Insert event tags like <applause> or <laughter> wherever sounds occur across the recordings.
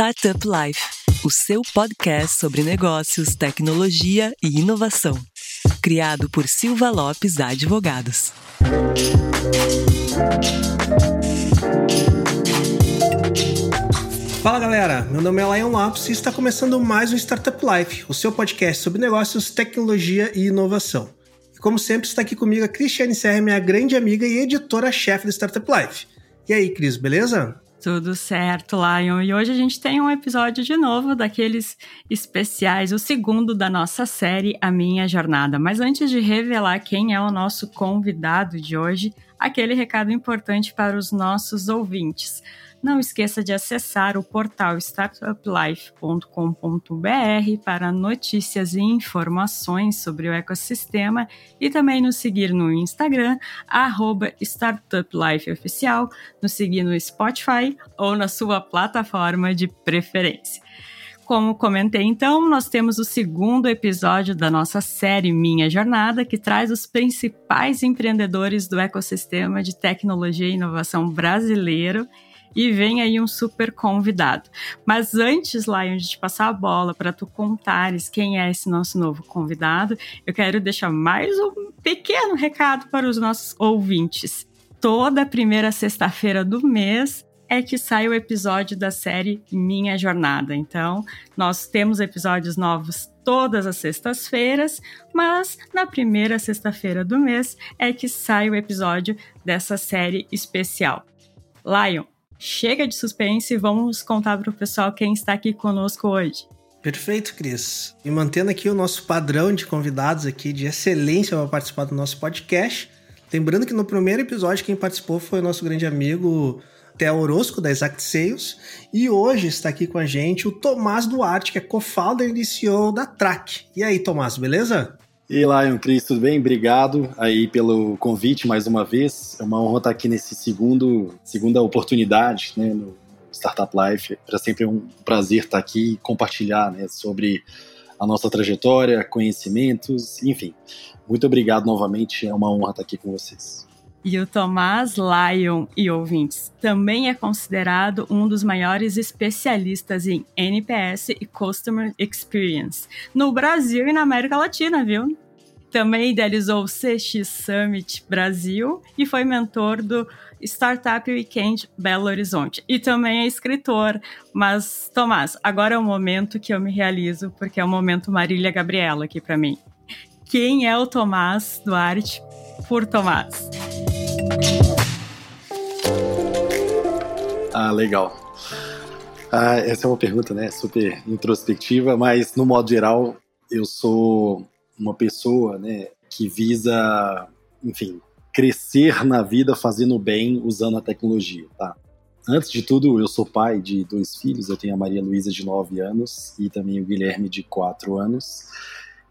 Startup Life, o seu podcast sobre negócios, tecnologia e inovação. Criado por Silva Lopes Advogados. Fala galera, meu nome é Lion Lopes e está começando mais um Startup Life, o seu podcast sobre negócios, tecnologia e inovação. E como sempre, está aqui comigo a Cristiane Serra, minha grande amiga e editora-chefe do Startup Life. E aí, Cris, beleza? Tudo certo, Lion. E hoje a gente tem um episódio de novo daqueles especiais, o segundo da nossa série A Minha Jornada. Mas antes de revelar quem é o nosso convidado de hoje, aquele recado importante para os nossos ouvintes. Não esqueça de acessar o portal startuplife.com.br para notícias e informações sobre o ecossistema e também nos seguir no Instagram, StartupLifeOficial, nos seguir no Spotify ou na sua plataforma de preferência. Como comentei então, nós temos o segundo episódio da nossa série Minha Jornada, que traz os principais empreendedores do ecossistema de tecnologia e inovação brasileiro e vem aí um super convidado. Mas antes, Lion, de te passar a bola para tu contares quem é esse nosso novo convidado, eu quero deixar mais um pequeno recado para os nossos ouvintes. Toda primeira sexta-feira do mês é que sai o episódio da série Minha Jornada. Então, nós temos episódios novos todas as sextas-feiras, mas na primeira sexta-feira do mês é que sai o episódio dessa série especial. Lion, Chega de suspense e vamos contar para o pessoal quem está aqui conosco hoje. Perfeito, Cris. E mantendo aqui o nosso padrão de convidados aqui de excelência para participar do nosso podcast. Lembrando que no primeiro episódio quem participou foi o nosso grande amigo Theo Orozco, da Exact Sales. E hoje está aqui com a gente o Tomás Duarte, que é co-founder e CEO da Track. E aí, Tomás, beleza? E Lion, Cris, tudo bem? Obrigado aí pelo convite mais uma vez. É uma honra estar aqui nesse segundo, segunda oportunidade, né, no Startup Life. É sempre um prazer estar aqui e compartilhar, né, sobre a nossa trajetória, conhecimentos, enfim. Muito obrigado novamente, é uma honra estar aqui com vocês. E o Tomás Lyon e ouvintes também é considerado um dos maiores especialistas em NPS e Customer Experience no Brasil e na América Latina, viu? Também idealizou o CX Summit Brasil e foi mentor do Startup Weekend Belo Horizonte. E também é escritor. Mas, Tomás, agora é o momento que eu me realizo, porque é o momento Marília Gabriela aqui para mim. Quem é o Tomás Duarte por Tomás? Ah, legal. Ah, essa é uma pergunta, né, super introspectiva, mas no modo geral, eu sou uma pessoa, né, que visa, enfim, crescer na vida fazendo bem usando a tecnologia, tá? Antes de tudo, eu sou pai de dois filhos, eu tenho a Maria Luísa de 9 anos e também o Guilherme de 4 anos.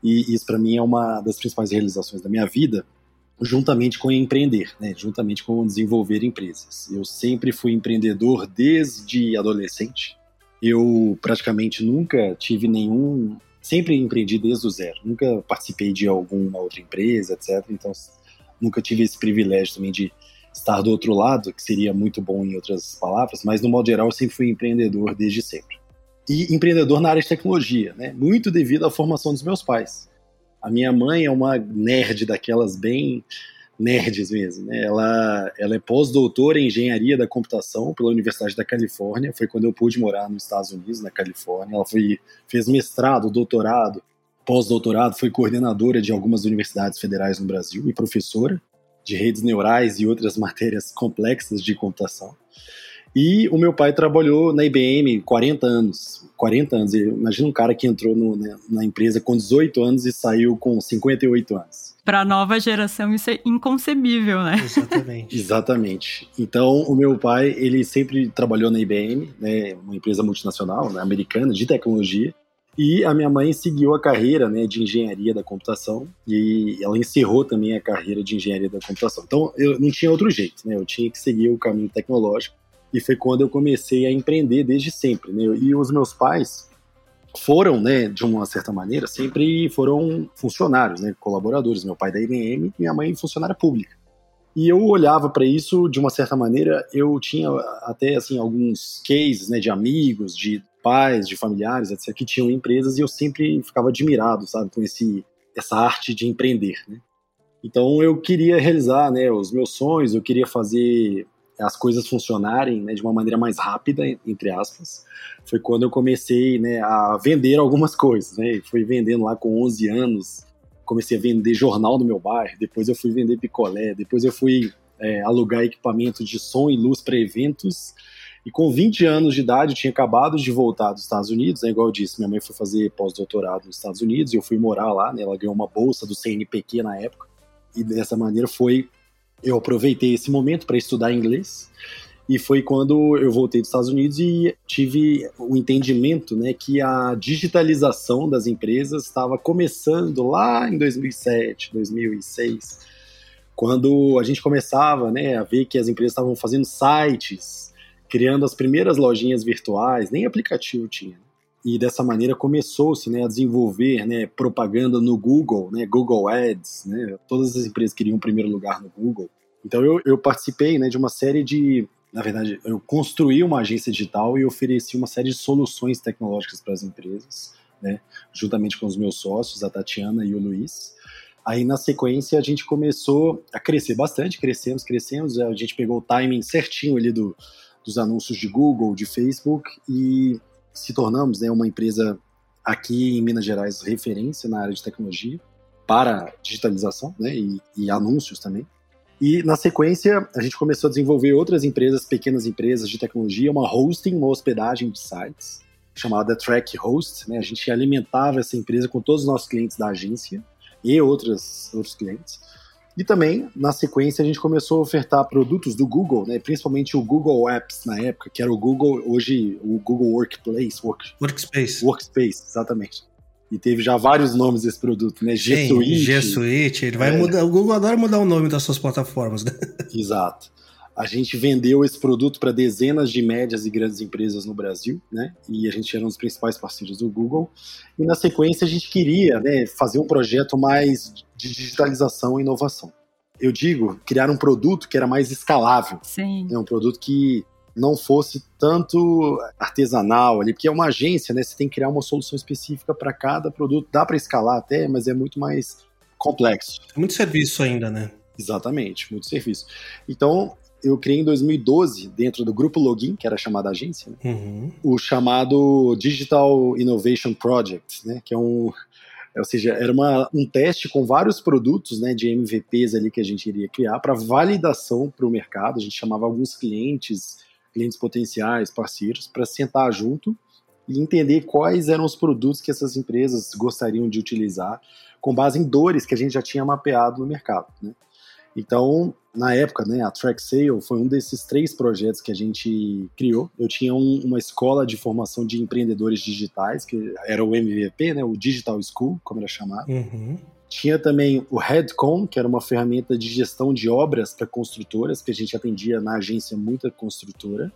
E isso para mim é uma das principais realizações da minha vida, juntamente com empreender, né, juntamente com desenvolver empresas. Eu sempre fui empreendedor desde adolescente. Eu praticamente nunca tive nenhum, sempre empreendi desde o zero. Nunca participei de alguma outra empresa, etc. Então nunca tive esse privilégio também de estar do outro lado, que seria muito bom em outras palavras, mas no modo geral eu sempre fui empreendedor desde sempre. E empreendedor na área de tecnologia, né? Muito devido à formação dos meus pais. A minha mãe é uma nerd daquelas bem nerds mesmo. Né? Ela, ela é pós-doutora em engenharia da computação pela Universidade da Califórnia. Foi quando eu pude morar nos Estados Unidos, na Califórnia. Ela foi, fez mestrado, doutorado, pós-doutorado, foi coordenadora de algumas universidades federais no Brasil e professora de redes neurais e outras matérias complexas de computação. E o meu pai trabalhou na IBM 40 anos. 40 anos. Imagina um cara que entrou no, né, na empresa com 18 anos e saiu com 58 anos. Para a nova geração isso é inconcebível, né? Exatamente. <laughs> Exatamente. Então, o meu pai, ele sempre trabalhou na IBM, né, uma empresa multinacional, né, americana, de tecnologia. E a minha mãe seguiu a carreira né, de engenharia da computação e ela encerrou também a carreira de engenharia da computação. Então, eu não tinha outro jeito, né? Eu tinha que seguir o caminho tecnológico e foi quando eu comecei a empreender desde sempre, né? E os meus pais foram, né, de uma certa maneira, sempre foram funcionários, né, colaboradores. Meu pai da IBM, minha mãe funcionária pública. E eu olhava para isso de uma certa maneira, eu tinha até assim alguns cases, né, de amigos, de pais, de familiares, etc., que tinham empresas e eu sempre ficava admirado, sabe, com esse, essa arte de empreender, né? Então eu queria realizar, né, os meus sonhos, eu queria fazer as coisas funcionarem né, de uma maneira mais rápida, entre aspas. Foi quando eu comecei né, a vender algumas coisas. Né? Fui vendendo lá com 11 anos, comecei a vender jornal no meu bairro, depois eu fui vender picolé, depois eu fui é, alugar equipamento de som e luz para eventos. E com 20 anos de idade, eu tinha acabado de voltar dos Estados Unidos, né, igual eu disse, minha mãe foi fazer pós-doutorado nos Estados Unidos, e eu fui morar lá, né, ela ganhou uma bolsa do CNPq na época, e dessa maneira foi eu aproveitei esse momento para estudar inglês e foi quando eu voltei dos Estados Unidos e tive o entendimento né, que a digitalização das empresas estava começando lá em 2007, 2006, quando a gente começava né, a ver que as empresas estavam fazendo sites, criando as primeiras lojinhas virtuais, nem aplicativo tinha. E dessa maneira começou-se né, a desenvolver né, propaganda no Google, né, Google Ads, né, todas as empresas queriam primeiro lugar no Google. Então eu, eu participei né, de uma série de. Na verdade, eu construí uma agência digital e ofereci uma série de soluções tecnológicas para as empresas, né, juntamente com os meus sócios, a Tatiana e o Luiz. Aí, na sequência, a gente começou a crescer bastante, crescemos, crescemos. A gente pegou o timing certinho ali do, dos anúncios de Google, de Facebook e se tornamos né, uma empresa aqui em Minas Gerais referência na área de tecnologia para digitalização né, e, e anúncios também. E na sequência, a gente começou a desenvolver outras empresas, pequenas empresas de tecnologia, uma hosting, uma hospedagem de sites, chamada Track Host. Né? A gente alimentava essa empresa com todos os nossos clientes da agência e outras, outros clientes. E também, na sequência, a gente começou a ofertar produtos do Google, né? principalmente o Google Apps na época, que era o Google, hoje o Google Workplace. Work, Workspace. Workspace, exatamente. E teve já vários nomes desse produto, né? G Suite. G Suite, ele vai é. mudar. O Google adora mudar o nome das suas plataformas, né? Exato. A gente vendeu esse produto para dezenas de médias e grandes empresas no Brasil, né? E a gente era um dos principais parceiros do Google. E na sequência a gente queria né, fazer um projeto mais de digitalização e inovação. Eu digo, criar um produto que era mais escalável. Sim. É um produto que não fosse tanto artesanal ali, porque é uma agência, né? Você tem que criar uma solução específica para cada produto. Dá para escalar até, mas é muito mais complexo. Muito serviço ainda, né? Exatamente, muito serviço. Então, eu criei em 2012, dentro do grupo Login, que era chamada agência, né? uhum. o chamado Digital Innovation Project, né? que é um. Ou seja, era uma, um teste com vários produtos né, de MVPs ali que a gente iria criar para validação para o mercado. A gente chamava alguns clientes, clientes potenciais, parceiros, para sentar junto e entender quais eram os produtos que essas empresas gostariam de utilizar, com base em dores que a gente já tinha mapeado no mercado. Né? Então, na época, né, a Track Sale foi um desses três projetos que a gente criou. Eu tinha um, uma escola de formação de empreendedores digitais, que era o MVP, né, o Digital School, como era chamado. Uhum. Tinha também o Headcom, que era uma ferramenta de gestão de obras para construtoras, que a gente atendia na agência muita construtora.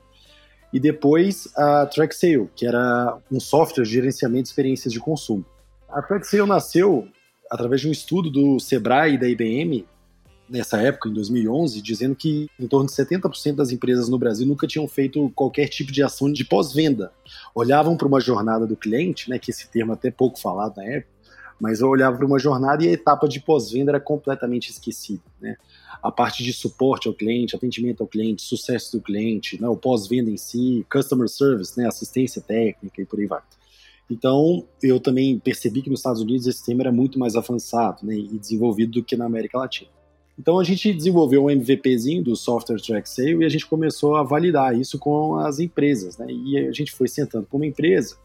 E depois a Track Sale, que era um software de gerenciamento de experiências de consumo. A Track Sale nasceu através de um estudo do Sebrae e da IBM, nessa época, em 2011, dizendo que em torno de 70% das empresas no Brasil nunca tinham feito qualquer tipo de ação de pós-venda. Olhavam para uma jornada do cliente, né, que esse termo é até pouco falado na época, mas eu olhava para uma jornada e a etapa de pós-venda era completamente esquecida. Né? A parte de suporte ao cliente, atendimento ao cliente, sucesso do cliente, né, o pós-venda em si, customer service, né, assistência técnica e por aí vai. Então, eu também percebi que nos Estados Unidos esse tema era muito mais avançado né, e desenvolvido do que na América Latina. Então a gente desenvolveu um MVPzinho do Software Track Sale e a gente começou a validar isso com as empresas, né? E a gente foi sentando com uma empresa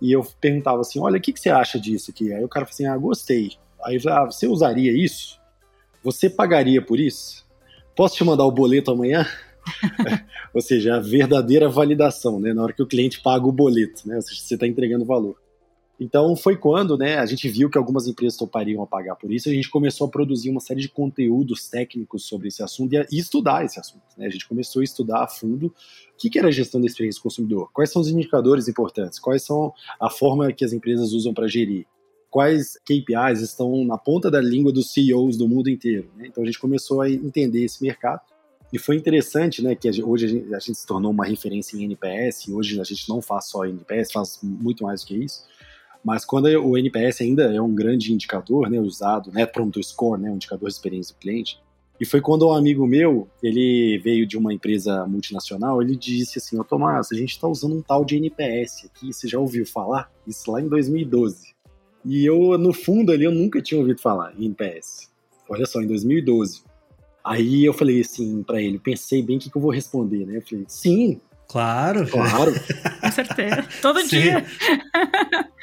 e eu perguntava assim, olha, o que, que você acha disso aqui? Aí o cara falou assim, ah, gostei. Aí eu falei, ah, você usaria isso? Você pagaria por isso? Posso te mandar o boleto amanhã? <laughs> Ou seja, a verdadeira validação, né? Na hora que o cliente paga o boleto, né? Ou seja, você está entregando valor. Então foi quando né, a gente viu que algumas empresas topariam a pagar por isso, a gente começou a produzir uma série de conteúdos técnicos sobre esse assunto e, estudar esse assunto. Né? A gente começou a estudar a fundo o que, que era a gestão da experiência do consumidor, quais são os indicadores importantes, quais são a forma que as empresas usam para gerir, quais KPIs estão na ponta da língua dos CEOs do mundo inteiro. Né? Então a gente começou a entender esse mercado E foi interessante, né, que hoje a gente, a gente, se tornou uma referência em NPS, hoje a gente não faz só NPS, faz muito mais do que isso. Mas quando o NPS ainda é um grande indicador, né, usado, né, Prompto Score, né, um indicador de experiência do cliente, e foi quando um amigo meu, ele veio de uma empresa multinacional, ele disse assim, ô Tomás, a gente está usando um tal de NPS aqui, você já ouviu falar? Isso lá em 2012. E eu, no fundo ali, eu nunca tinha ouvido falar em NPS. Olha só, em 2012. Aí eu falei assim para ele, pensei bem o que, que eu vou responder, né? Eu falei, sim, Claro. Claro. Com certeza. Todo Sim. dia.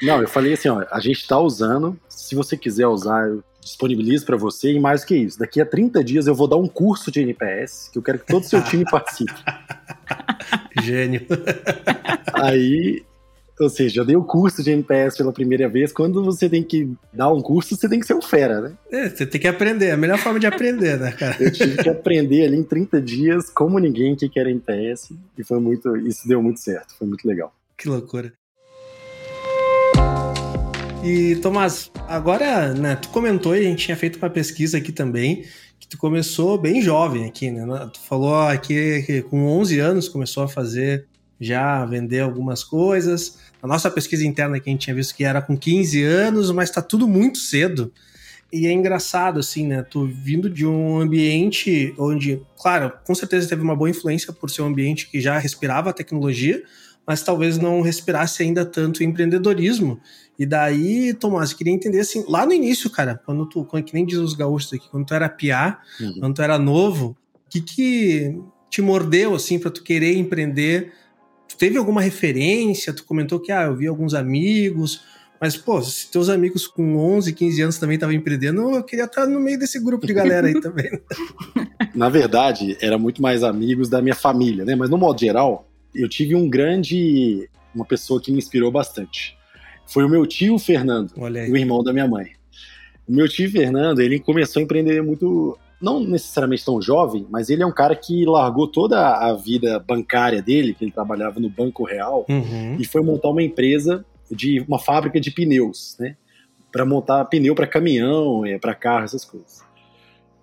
Não, eu falei assim, ó, a gente está usando, se você quiser usar, eu disponibilizo para você, e mais que isso, daqui a 30 dias eu vou dar um curso de NPS, que eu quero que todo o seu time participe. Gênio. Aí ou seja, eu dei o curso de NPS pela primeira vez. Quando você tem que dar um curso, você tem que ser um fera, né? É, você tem que aprender. É a melhor forma de aprender, né, cara? eu tive que aprender ali em 30 dias, como ninguém, o que era NPS. E foi muito. Isso deu muito certo. Foi muito legal. Que loucura. E, Tomás, agora, né, tu comentou e a gente tinha feito uma pesquisa aqui também, que tu começou bem jovem aqui, né? Tu falou aqui que com 11 anos começou a fazer, já vender algumas coisas. A nossa pesquisa interna que a gente tinha visto que era com 15 anos, mas tá tudo muito cedo. E é engraçado, assim, né? Tu vindo de um ambiente onde, claro, com certeza teve uma boa influência por ser um ambiente que já respirava a tecnologia, mas talvez não respirasse ainda tanto empreendedorismo. E daí, Tomás, eu queria entender assim, lá no início, cara, quando tu, quando, que nem diz os gaúchos aqui, quando tu era piá, uhum. quando tu era novo, o que que te mordeu, assim, para tu querer empreender teve alguma referência? Tu comentou que, ah, eu vi alguns amigos, mas, pô, se teus amigos com 11, 15 anos também estavam empreendendo, eu queria estar no meio desse grupo de galera aí também. <laughs> Na verdade, era muito mais amigos da minha família, né? Mas no modo geral, eu tive um grande. uma pessoa que me inspirou bastante. Foi o meu tio Fernando, o irmão da minha mãe. O meu tio Fernando, ele começou a empreender muito não necessariamente tão jovem, mas ele é um cara que largou toda a vida bancária dele, que ele trabalhava no Banco Real, uhum. e foi montar uma empresa de uma fábrica de pneus, né? Para montar pneu para caminhão, é, para carro, essas coisas.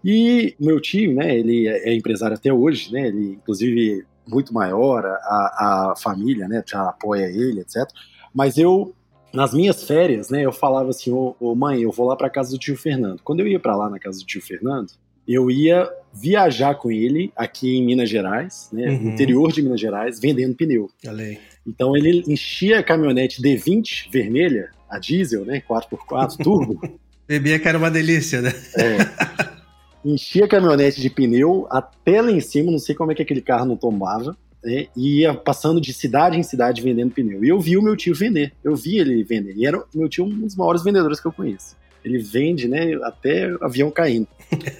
E meu tio, né? Ele é, é empresário até hoje, né? Ele, inclusive, muito maior, a, a família, né? Já apoia ele, etc. Mas eu nas minhas férias, né, eu falava assim, ô, ô mãe, eu vou lá para casa do tio Fernando. Quando eu ia para lá na casa do tio Fernando, eu ia viajar com ele aqui em Minas Gerais, né, uhum. no interior de Minas Gerais, vendendo pneu. Alei. Então ele enchia a caminhonete D20 vermelha, a diesel, né, 4x4 <laughs> turbo. Bebia que era uma delícia, né? É. Enchia a caminhonete de pneu até lá em cima, não sei como é que aquele carro não tombava, né, e ia passando de cidade em cidade vendendo pneu. E eu vi o meu tio vender, eu vi ele vender. E era meu tio um dos maiores vendedores que eu conheço ele vende, né, até avião caindo.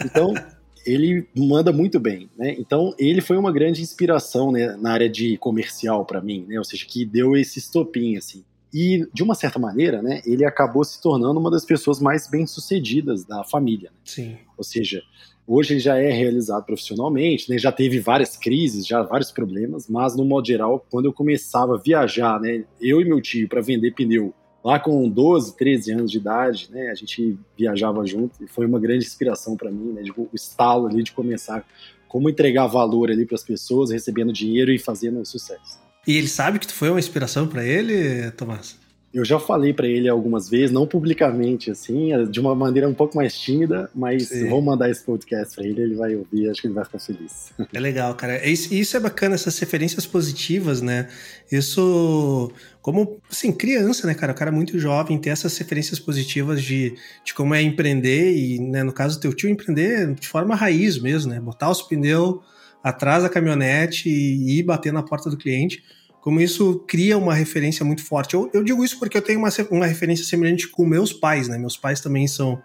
Então, <laughs> ele manda muito bem, né? Então, ele foi uma grande inspiração né, na área de comercial para mim, né? Ou seja, que deu esse estopim assim. E de uma certa maneira, né, ele acabou se tornando uma das pessoas mais bem-sucedidas da família. Né? Sim. Ou seja, hoje ele já é realizado profissionalmente, né, já teve várias crises, já vários problemas, mas no modo geral, quando eu começava a viajar, né, eu e meu tio para vender pneu Lá com 12, 13 anos de idade, né, a gente viajava junto e foi uma grande inspiração para mim, né, o estalo ali de começar como entregar valor ali para as pessoas, recebendo dinheiro e fazendo sucesso. E ele sabe que tu foi uma inspiração para ele, Tomás? Eu já falei para ele algumas vezes, não publicamente, assim, de uma maneira um pouco mais tímida, mas Sim. vou mandar esse podcast para ele, ele vai ouvir, acho que ele vai ficar feliz. <laughs> É legal, cara. É isso, isso é bacana, essas referências positivas, né? Isso, como, assim, criança, né, cara? O cara muito jovem, ter essas referências positivas de, de como é empreender e, né, no caso do teu tio, empreender de forma raiz mesmo, né? Botar os pneus atrás da caminhonete e ir bater na porta do cliente como isso cria uma referência muito forte. Eu, eu digo isso porque eu tenho uma, uma referência semelhante com meus pais, né? Meus pais também são,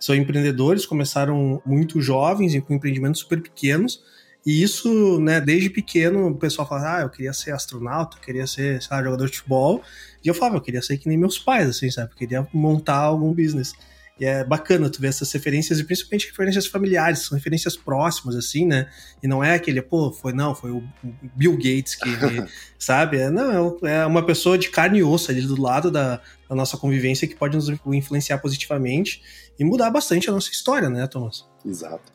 são empreendedores, começaram muito jovens e com empreendimentos super pequenos. E isso, né, desde pequeno, o pessoal fala, ah, eu queria ser astronauta, eu queria ser, sei lá, jogador de futebol. E eu falava, eu queria ser que nem meus pais, assim, sabe? Eu queria montar algum business. E é bacana tu ver essas referências, e principalmente referências familiares, são referências próximas, assim, né? E não é aquele, pô, foi não, foi o Bill Gates que, <laughs> sabe? É, não, é, é uma pessoa de carne e osso ali do lado da, da nossa convivência que pode nos influenciar positivamente e mudar bastante a nossa história, né, Thomas? Exato.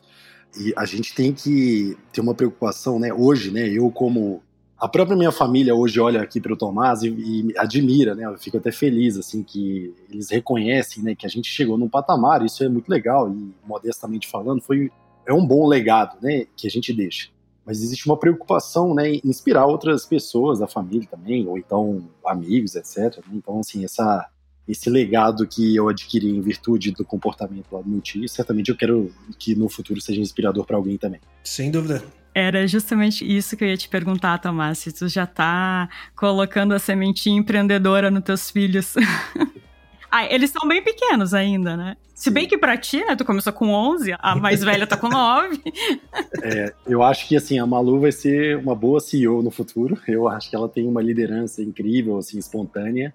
E a gente tem que ter uma preocupação, né? Hoje, né? Eu como a própria minha família hoje olha aqui para o Tomás e, e, admira, né? Eu fico até feliz assim que eles reconhecem, né, que a gente chegou num patamar. Isso é muito legal e modestamente falando, foi é um bom legado, né, que a gente deixa. Mas existe uma preocupação, né, em inspirar outras pessoas da família também, ou então amigos, etc. Né? Então, assim, essa esse legado que eu adquiri em virtude do comportamento lá do meu tio, certamente eu quero que no futuro seja inspirador para alguém também. Sem dúvida. Era justamente isso que eu ia te perguntar, Tomás, se tu já tá colocando a sementinha empreendedora nos teus filhos. <laughs> ah, eles são bem pequenos ainda, né? Se bem que pra ti, né, tu começou com 11, a mais velha tá com 9. <laughs> é, eu acho que, assim, a Malu vai ser uma boa CEO no futuro. Eu acho que ela tem uma liderança incrível, assim, espontânea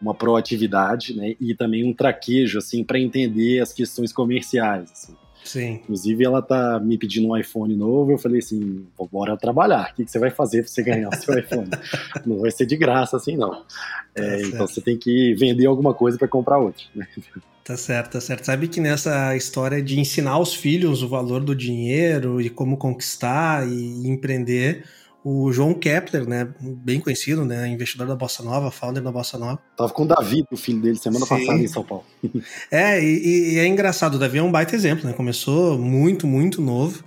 uma proatividade, né, e também um traquejo, assim, para entender as questões comerciais, assim. Sim. Inclusive, ela tá me pedindo um iPhone novo. Eu falei assim: bora trabalhar. O que, que você vai fazer para você ganhar o seu <laughs> iPhone? não vai ser de graça assim, não. É, tá então você tem que vender alguma coisa para comprar outro. Né? Tá certo, tá certo. Sabe que nessa história de ensinar aos filhos o valor do dinheiro e como conquistar e empreender, o João Kepler, né, bem conhecido, né, investidor da Bossa Nova, founder da Bossa Nova. Tava com o Davi, o filho dele, semana Sim. passada em São Paulo. <laughs> é, e, e, é engraçado, o Davi é um baita exemplo, né, começou muito, muito novo.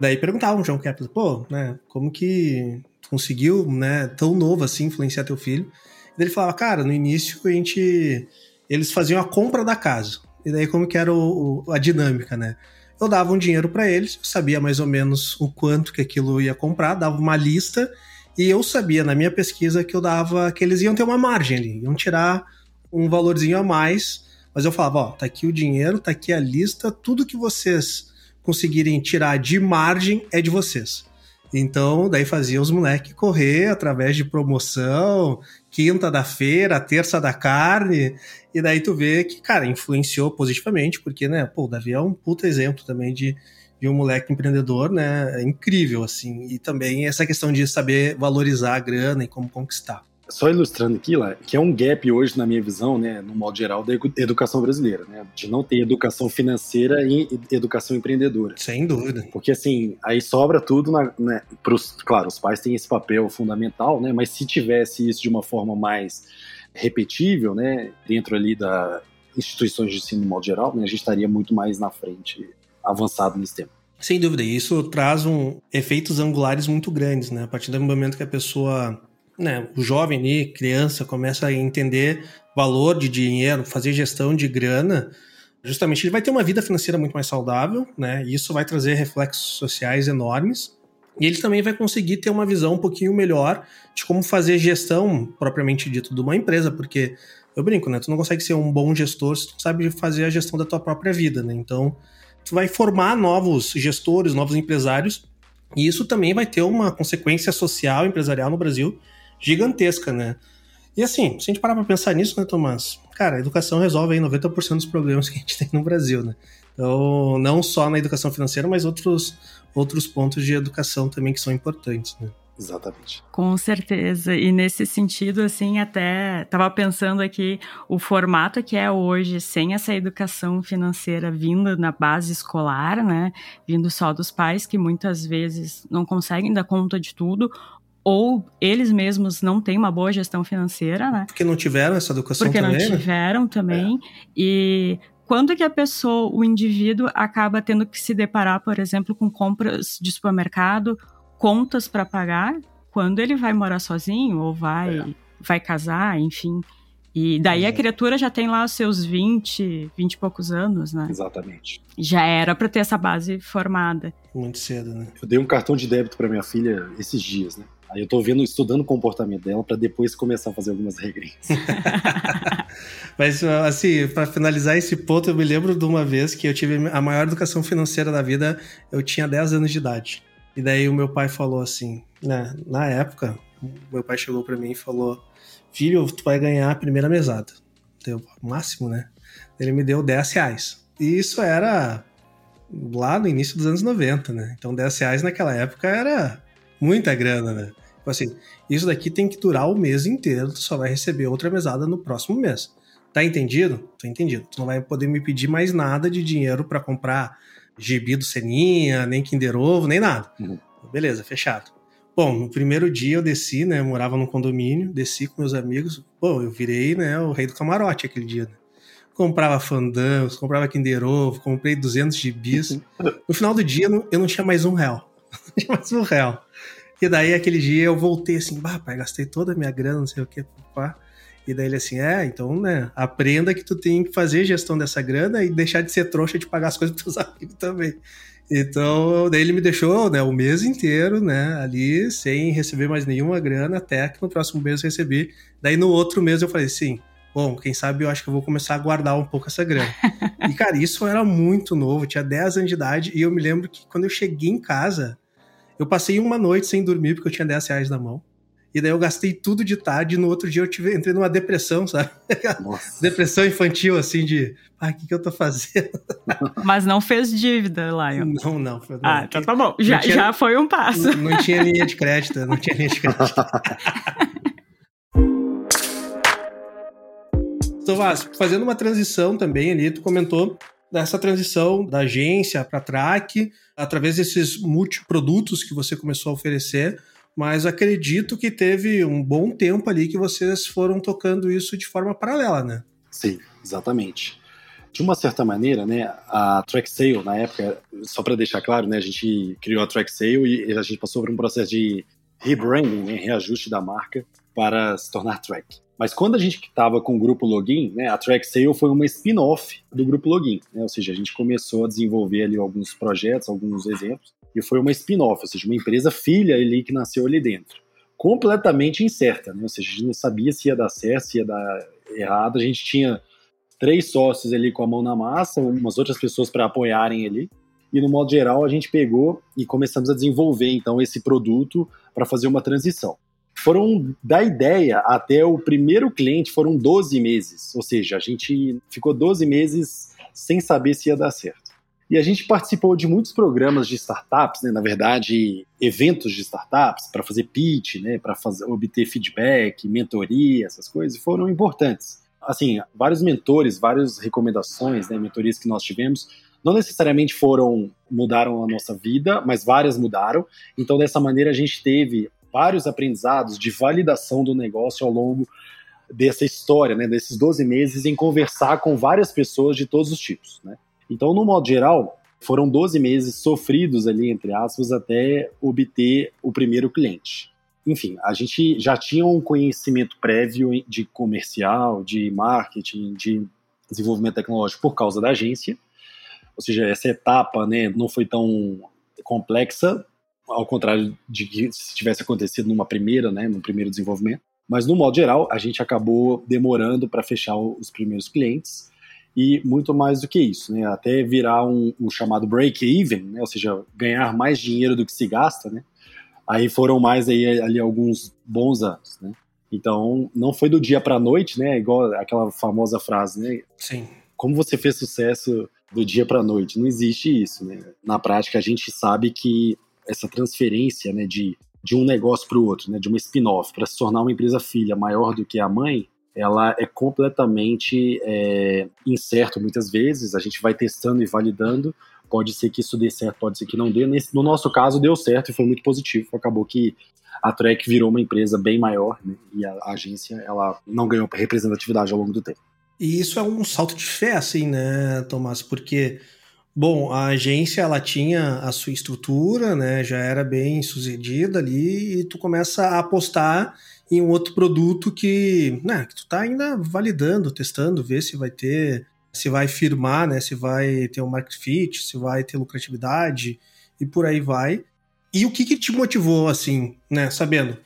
Daí perguntavam o João Kepler, pô, né, como que conseguiu, né, tão novo assim, influenciar teu filho? E ele falava, cara, no início a gente, eles faziam a compra da casa. E daí como que era o, o, a dinâmica, né? Eu dava um dinheiro para eles, eu sabia mais ou menos o quanto que aquilo ia comprar, dava uma lista e eu sabia na minha pesquisa que eu dava que eles iam ter uma margem ali, iam tirar um valorzinho a mais, mas eu falava, ó, tá aqui o dinheiro, tá aqui a lista, tudo que vocês conseguirem tirar de margem é de vocês. Então, daí fazia os moleques correr através de promoção, quinta da feira, terça da carne, e daí tu vê que, cara, influenciou positivamente, porque, né, pô, o Davi é um puta exemplo também de, de um moleque empreendedor, né, é incrível, assim, e também essa questão de saber valorizar a grana e como conquistar só ilustrando aqui, lá, que é um gap hoje, na minha visão, né, no modo geral, da educação brasileira, né, de não ter educação financeira e educação empreendedora. Sem dúvida. Porque, assim, aí sobra tudo, na, né, pros, claro, os pais têm esse papel fundamental, né, mas se tivesse isso de uma forma mais repetível, né, dentro ali da instituições de ensino no modo geral, né, a gente estaria muito mais na frente, avançado nesse tempo. Sem dúvida, isso traz um, efeitos angulares muito grandes, né? A partir do momento que a pessoa né, o jovem ali, criança, começa a entender valor de dinheiro, fazer gestão de grana, justamente ele vai ter uma vida financeira muito mais saudável, né? E isso vai trazer reflexos sociais enormes. E ele também vai conseguir ter uma visão um pouquinho melhor de como fazer gestão propriamente dito de uma empresa, porque eu brinco, né? Tu não consegue ser um bom gestor se tu não sabe fazer a gestão da tua própria vida, né? Então, tu vai formar novos gestores, novos empresários, e isso também vai ter uma consequência social empresarial no Brasil gigantesca, né? E assim, se a gente parar pra pensar nisso, né, Tomás? Cara, a educação resolve aí 90% dos problemas que a gente tem no Brasil, né? Então, não só na educação financeira, mas outros, outros pontos de educação também que são importantes, né? Exatamente. Com certeza. E nesse sentido, assim, até estava pensando aqui o formato que é hoje, sem essa educação financeira vindo na base escolar, né? Vindo só dos pais que muitas vezes não conseguem dar conta de tudo, ou eles mesmos não têm uma boa gestão financeira, né? Porque não tiveram essa educação Porque também, não né? tiveram também. É. E quando que a pessoa, o indivíduo, acaba tendo que se deparar, por exemplo, com compras de supermercado, contas para pagar, quando ele vai morar sozinho ou vai, é. vai casar, enfim. E daí a criatura já tem lá os seus 20, 20 e poucos anos, né? Exatamente. Já era para ter essa base formada. Muito cedo, né? Eu dei um cartão de débito para minha filha esses dias, né? Aí eu tô vendo, estudando o comportamento dela para depois começar a fazer algumas regrinhas. <laughs> Mas, assim, para finalizar esse ponto, eu me lembro de uma vez que eu tive a maior educação financeira da vida, eu tinha 10 anos de idade. E daí o meu pai falou assim, né, na época, meu pai chegou para mim e falou: Filho, tu vai ganhar a primeira mesada. Deu máximo, né? Ele me deu 10 reais. E isso era lá no início dos anos 90, né? Então 10 reais naquela época era Muita grana, né? Tipo assim, isso daqui tem que durar o mês inteiro, tu só vai receber outra mesada no próximo mês. Tá entendido? Tô entendido. Tu não vai poder me pedir mais nada de dinheiro para comprar gibi do Seninha, nem Kinder Ovo, nem nada. Uhum. Beleza, fechado. Bom, no primeiro dia eu desci, né? Eu morava num condomínio, desci com meus amigos. Bom, eu virei, né, o rei do camarote aquele dia, né? Comprava fandangos, comprava Kinder Ovo, comprei 200 gibis. <laughs> No final do dia eu não tinha mais um real. Tinha <laughs> mais um real. E daí aquele dia eu voltei assim, bah, pai, gastei toda a minha grana, não sei o que, pá. E daí ele assim, é, então, né, aprenda que tu tem que fazer gestão dessa grana e deixar de ser trouxa de pagar as coisas teus <laughs> amigos também. Então, daí ele me deixou né, o mês inteiro, né, ali, sem receber mais nenhuma grana, até que no próximo mês eu recebi. Daí no outro mês eu falei, sim, bom, quem sabe eu acho que eu vou começar a guardar um pouco essa grana. e, cara, isso era muito novo, tinha 10 anos de idade, e eu me lembro que quando eu cheguei em casa, eu passei uma noite sem dormir, porque eu tinha 10 reais na mão. E daí eu gastei tudo de tarde e no outro dia eu tive, entrei numa depressão, sabe? <laughs> depressão infantil, assim, de ah, o que, que eu tô fazendo? <laughs> Mas não fez dívida, Lion. Não, não. Foi, ah, então tá bom. Já, tinha, já foi um passo. Não, não, tinha linha de crédito, não tinha linha de crédito. <laughs> Tomás, fazendo uma transição também ali, tu comentou dessa transição da agência para track, através desses multiprodutos que você começou a oferecer mas acredito que teve um bom tempo ali que vocês foram tocando isso de forma paralela, né? Sim, exatamente. De uma certa maneira, né, a Track Sale, na época, só para deixar claro, né, a gente criou a Track Sale e a gente passou por um processo de rebranding, né, reajuste da marca para se tornar Track. Mas quando a gente estava com o grupo Login, né, a Track Sale foi uma spin-off do grupo Login, né, ou seja, a gente começou a desenvolver ali alguns projetos, alguns exemplos, e foi uma spin-off, ou seja, uma empresa filha ali que nasceu ali dentro. Completamente incerta, né? ou seja, a gente não sabia se ia dar certo, se ia dar errado. A gente tinha três sócios ali com a mão na massa, umas outras pessoas para apoiarem ali. E no modo geral, a gente pegou e começamos a desenvolver então esse produto para fazer uma transição. Foram da ideia até o primeiro cliente foram 12 meses, ou seja, a gente ficou 12 meses sem saber se ia dar certo. E a gente participou de muitos programas de startups, né, na verdade, eventos de startups para fazer pitch, né, para obter feedback, mentoria, essas coisas, foram importantes. Assim, vários mentores, várias recomendações, né, mentorias que nós tivemos, não necessariamente foram mudaram a nossa vida, mas várias mudaram. Então, dessa maneira, a gente teve vários aprendizados de validação do negócio ao longo dessa história, né, desses 12 meses, em conversar com várias pessoas de todos os tipos, né. Então, no modo geral, foram 12 meses sofridos ali, entre aspas, até obter o primeiro cliente. Enfim, a gente já tinha um conhecimento prévio de comercial, de marketing, de desenvolvimento tecnológico por causa da agência. Ou seja, essa etapa né, não foi tão complexa, ao contrário de que se tivesse acontecido numa primeira, né, no primeiro desenvolvimento. Mas, no modo geral, a gente acabou demorando para fechar os primeiros clientes e muito mais do que isso, né? Até virar um, um chamado break-even, né? Ou seja, ganhar mais dinheiro do que se gasta, né? Aí foram mais aí ali alguns bons anos, né? Então, não foi do dia para a noite, né? Igual aquela famosa frase, né? Sim. Como você fez sucesso do dia para a noite? Não existe isso, né? Na prática, a gente sabe que essa transferência, né, de, de um negócio para o outro, né, de uma spin-off para se tornar uma empresa filha maior do que a mãe, ela é completamente é, incerto muitas vezes. A gente vai testando e validando. Pode ser que isso dê certo, pode ser que não dê. Nesse, no nosso caso, deu certo e foi muito positivo. Acabou que a Trek virou uma empresa bem maior né? e a, a agência ela não ganhou representatividade ao longo do tempo. E isso é um salto de fé, assim, né, Tomás? Porque, bom, a agência ela tinha a sua estrutura, né? Já era bem sucedida ali e tu começa a apostar em um outro produto que, né, que tu tá ainda validando, testando, ver se vai ter, se vai firmar, né, se vai ter um market fit, se vai ter lucratividade e por aí vai. E o que que te motivou assim, né, sabendo?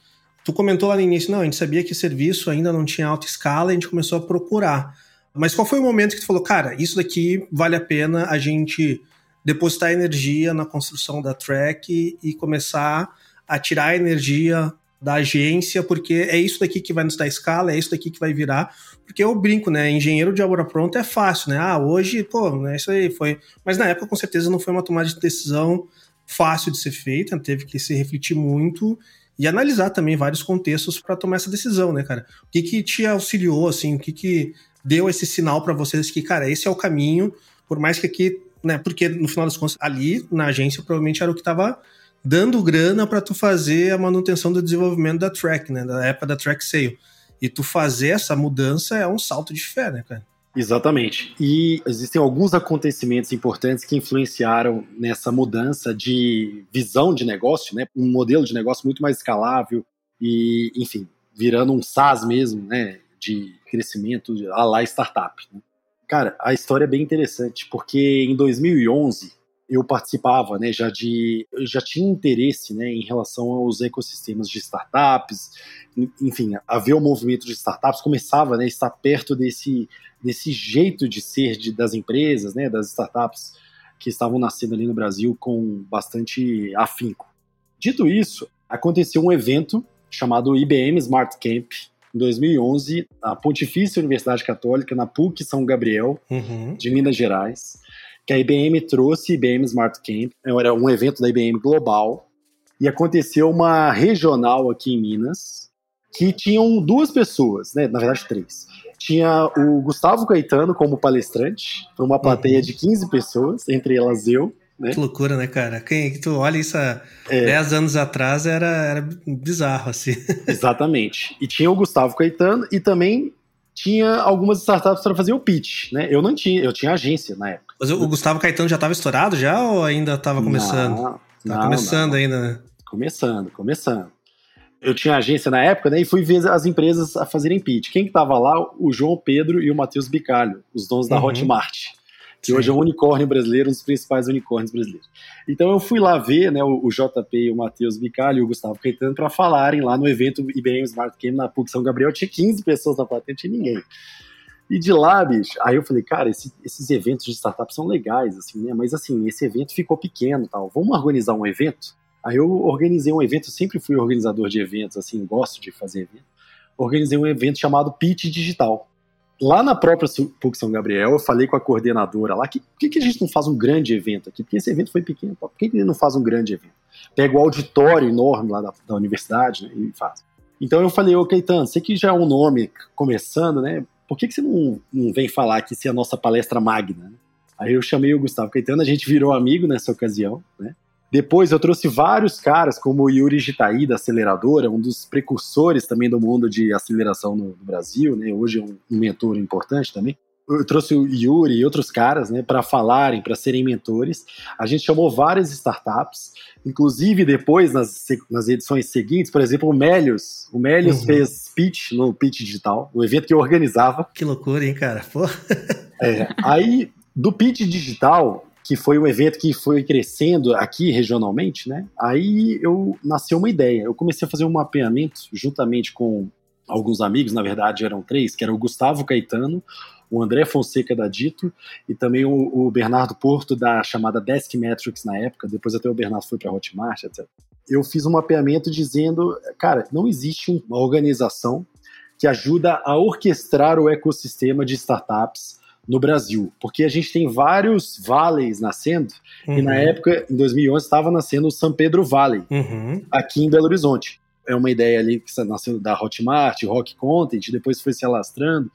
Tu comentou lá no início, não, a gente sabia que serviço ainda não tinha alta escala, a gente começou a procurar. Mas qual foi o momento que tu falou, cara, isso daqui vale a pena a gente depositar energia na construção da track e começar a tirar energia da agência, porque é isso daqui que vai nos dar escala, é isso daqui que vai virar. Porque eu brinco, né? Engenheiro de obra pronta é fácil, né? Ah, hoje, pô, né, isso aí foi. Mas na época, com certeza, não foi uma tomada de decisão fácil de ser feita, teve que se refletir muito e analisar também vários contextos para tomar essa decisão, né, cara? O que, que te auxiliou, assim, o que, que deu esse sinal para vocês que, cara, esse é o caminho, por mais que aqui né? Porque no final das contas, ali na agência provavelmente era o que estava dando grana para tu fazer a manutenção do desenvolvimento da track, né? Da época da track sale. E tu fazer essa mudança é um salto de fé, né, cara? Exatamente. E existem alguns acontecimentos importantes que influenciaram nessa mudança de visão de negócio, né? Um modelo de negócio muito mais escalável e, enfim, virando um SaaS mesmo, né? De crescimento a lá startup. Né? Cara, a história é bem interessante, porque em 2011 eu participava, né, já de, eu já tinha interesse, né, em relação aos ecossistemas de startups, enfim, a ver o movimento de startups começava, né, estar perto desse, desse jeito de ser de, das empresas, né, das startups que estavam nascendo ali no Brasil com bastante afinco. Dito isso, aconteceu um evento chamado IBM Smart Camp em 2011, a Pontifícia Universidade Católica, na PUC São Gabriel, uhum. de Minas Gerais que a IBM trouxe IBM Smart Camp, era um evento da IBM global, e aconteceu uma regional aqui em Minas, que tinham duas pessoas, né, na verdade três. Tinha o Gustavo Caetano como palestrante, para uma plateia uhum. de 15 pessoas, entre elas eu, né? Que loucura, né, cara? Quem tu olha isso há é. 10 anos atrás era, era bizarro, assim. <laughs> Exatamente. E tinha o Gustavo Caetano e também tinha algumas startups para fazer o pitch, né? Eu não tinha, eu tinha agência na época. Mas o Gustavo Caetano já estava estourado já ou ainda estava começando? Não, não, começando não. ainda, né? Começando, começando. Eu tinha agência na época, né? E fui ver as empresas a fazerem pitch. Quem que tava lá? O João Pedro e o Matheus Bicalho, os donos da uhum. Hotmart que hoje é um unicórnio brasileiro, um dos principais unicórnios brasileiros. Então eu fui lá ver né, o, o JP, o Matheus Bicalho e o Gustavo Caetano para falarem lá no evento IBM Smart Game na PUC São Gabriel. Tinha 15 pessoas na plateia, tinha ninguém. E de lá, bicho, aí eu falei, cara, esse, esses eventos de startup são legais, assim, né? Mas assim, esse evento ficou pequeno tal. Vamos organizar um evento? Aí eu organizei um evento, sempre fui organizador de eventos, assim, gosto de fazer evento. Organizei um evento chamado Pitch Digital lá na própria PUC São Gabriel, eu falei com a coordenadora lá, que, por que, que a gente não faz um grande evento aqui? Porque esse evento foi pequeno, por que, que não faz um grande evento? Pega o auditório enorme lá da, da universidade né, e faz. Então eu falei, ô Caetano, você que já é um nome começando, né? Por que, que você não, não vem falar aqui se é a nossa palestra magna? Aí eu chamei o Gustavo Caetano, a gente virou amigo nessa ocasião, né? Depois eu trouxe vários caras, como o Yuri Gitaí, da Aceleradora, um dos precursores também do mundo de aceleração no, no Brasil, né? hoje é um, um mentor importante também. Eu trouxe o Yuri e outros caras né, para falarem, para serem mentores. A gente chamou várias startups, inclusive depois nas, nas edições seguintes, por exemplo, o Melius. O Melius uhum. fez pitch no Pitch Digital, no evento que eu organizava. Que loucura, hein, cara? Pô. É, aí, do Pitch Digital, que foi um evento que foi crescendo aqui regionalmente, né? Aí eu nasceu uma ideia. Eu comecei a fazer um mapeamento juntamente com alguns amigos, na verdade eram três, que era o Gustavo Caetano, o André Fonseca da Dito e também o, o Bernardo Porto da chamada Desk Metrics na época, depois até o Bernardo foi para Hotmart, etc. Eu fiz um mapeamento dizendo, cara, não existe uma organização que ajuda a orquestrar o ecossistema de startups no Brasil, porque a gente tem vários vales nascendo, uhum. e na uhum. época, em 2011, estava nascendo o São Pedro Valley, uhum. aqui em Belo Horizonte. É uma ideia ali que nasceu da Hotmart, Rock Content, depois foi se alastrando,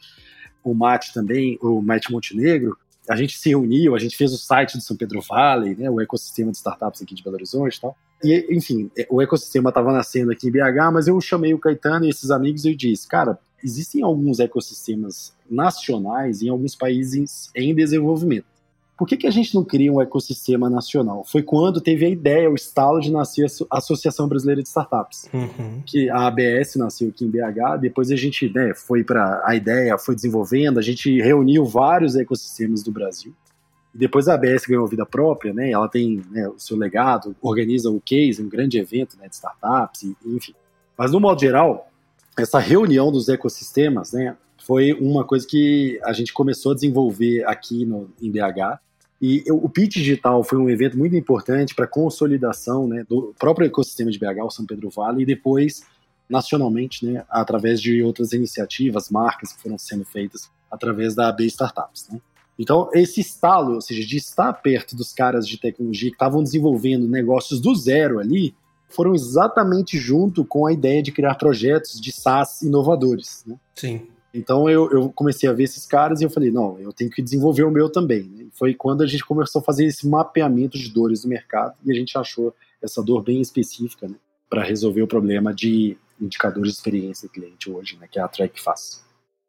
o Mate também, o Mate Montenegro, a gente se reuniu, a gente fez o site do São Pedro Valley, né, o ecossistema de startups aqui de Belo Horizonte e tal. E, enfim, o ecossistema estava nascendo aqui em BH, mas eu chamei o Caetano e esses amigos e eu disse, cara, existem alguns ecossistemas nacionais em alguns países em desenvolvimento. Por que, que a gente não cria um ecossistema nacional? Foi quando teve a ideia, o estalo de nascer a Associação Brasileira de Startups, uhum. que a ABS nasceu aqui em BH, depois a gente né, foi para a ideia, foi desenvolvendo, a gente reuniu vários ecossistemas do Brasil. Depois a ABS ganhou vida própria, né? Ela tem né, o seu legado, organiza o Case, um grande evento né, de startups, enfim. Mas no modo geral, essa reunião dos ecossistemas, né, foi uma coisa que a gente começou a desenvolver aqui no, em BH. E o Pitch Digital foi um evento muito importante para a consolidação né, do próprio ecossistema de BH, o São Pedro Vale, e depois nacionalmente, né, através de outras iniciativas, marcas que foram sendo feitas através da AB Startups. Né. Então, esse estalo, ou seja, de estar perto dos caras de tecnologia que estavam desenvolvendo negócios do zero ali, foram exatamente junto com a ideia de criar projetos de SaaS inovadores. Né? Sim. Então eu, eu, comecei a ver esses caras e eu falei, não, eu tenho que desenvolver o meu também. Foi quando a gente começou a fazer esse mapeamento de dores do mercado e a gente achou essa dor bem específica né, para resolver o problema de indicadores de experiência do cliente hoje, né, que é a Track faz.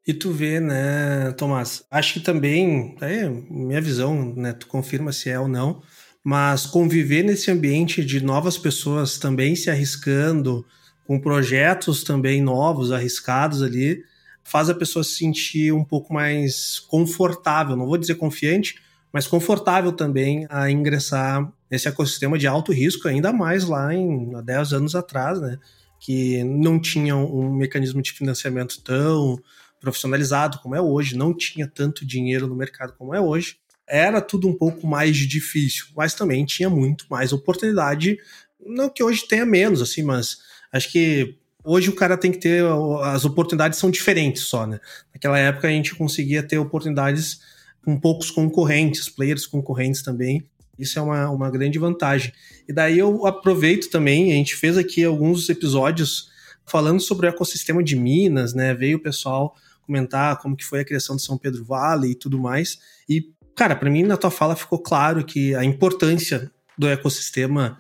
E tu vê, né, Tomás? Acho que também, é minha visão, né? Tu confirma se é ou não, mas conviver nesse ambiente de novas pessoas também se arriscando, com projetos também novos, arriscados ali, faz a pessoa se sentir um pouco mais confortável, não vou dizer confiante, mas confortável também a ingressar nesse ecossistema de alto risco, ainda mais lá em há 10 anos atrás, né? Que não tinha um mecanismo de financiamento tão profissionalizado como é hoje, não tinha tanto dinheiro no mercado como é hoje. Era tudo um pouco mais difícil, mas também tinha muito mais oportunidade. Não que hoje tenha menos, assim, mas acho que hoje o cara tem que ter. As oportunidades são diferentes só, né? Naquela época a gente conseguia ter oportunidades com poucos concorrentes, players concorrentes também. Isso é uma, uma grande vantagem. E daí eu aproveito também, a gente fez aqui alguns episódios falando sobre o ecossistema de Minas, né? Veio o pessoal comentar como que foi a criação de São Pedro Vale e tudo mais. E, cara, para mim na tua fala ficou claro que a importância do ecossistema,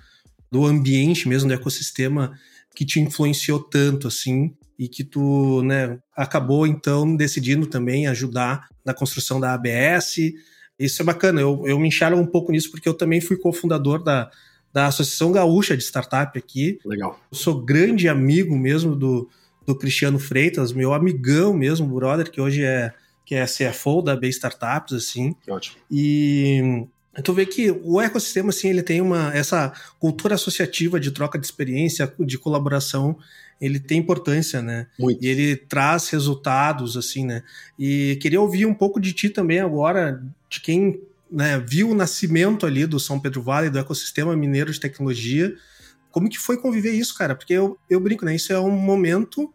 do ambiente mesmo do ecossistema que te influenciou tanto assim e que tu, né, acabou então decidindo também ajudar na construção da ABS. Isso é bacana, eu, eu me enxergo um pouco nisso porque eu também fui cofundador da, da Associação Gaúcha de Startup aqui. Legal. Eu sou grande amigo mesmo do, do Cristiano Freitas, meu amigão mesmo, brother, que hoje é que é CFO da B Startups, assim. Que ótimo. E tu vê que o ecossistema, assim, ele tem uma essa cultura associativa de troca de experiência, de colaboração, ele tem importância, né? Muito. E ele traz resultados, assim, né? E queria ouvir um pouco de ti também agora, de quem né, viu o nascimento ali do São Pedro Vale, do ecossistema mineiro de tecnologia, como que foi conviver isso, cara? Porque eu, eu brinco, né? Isso é um momento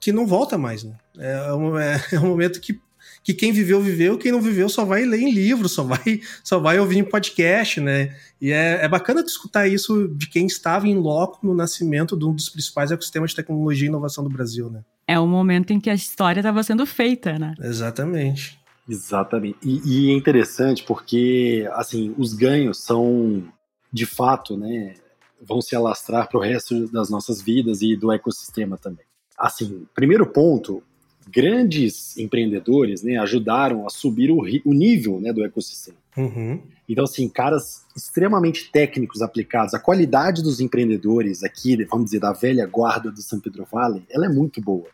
que não volta mais, né? É um, é, <laughs> é um momento que, que quem viveu, viveu, quem não viveu só vai ler em livro, só vai, só vai ouvir em podcast, né? E é, é bacana escutar isso de quem estava em loco no nascimento de um dos principais ecossistemas de tecnologia e inovação do Brasil, né? É o momento em que a história estava sendo feita, né? Exatamente. Exatamente. E, e, é interessante porque, assim, os ganhos são, de fato, né, vão se alastrar para o resto das nossas vidas e do ecossistema também. Assim, primeiro ponto, grandes empreendedores né, ajudaram a subir o, o nível né, do ecossistema. Uhum. Então, assim, caras extremamente técnicos aplicados. A qualidade dos empreendedores aqui, vamos dizer, da velha guarda do São Pedro Vale, ela é muito boa.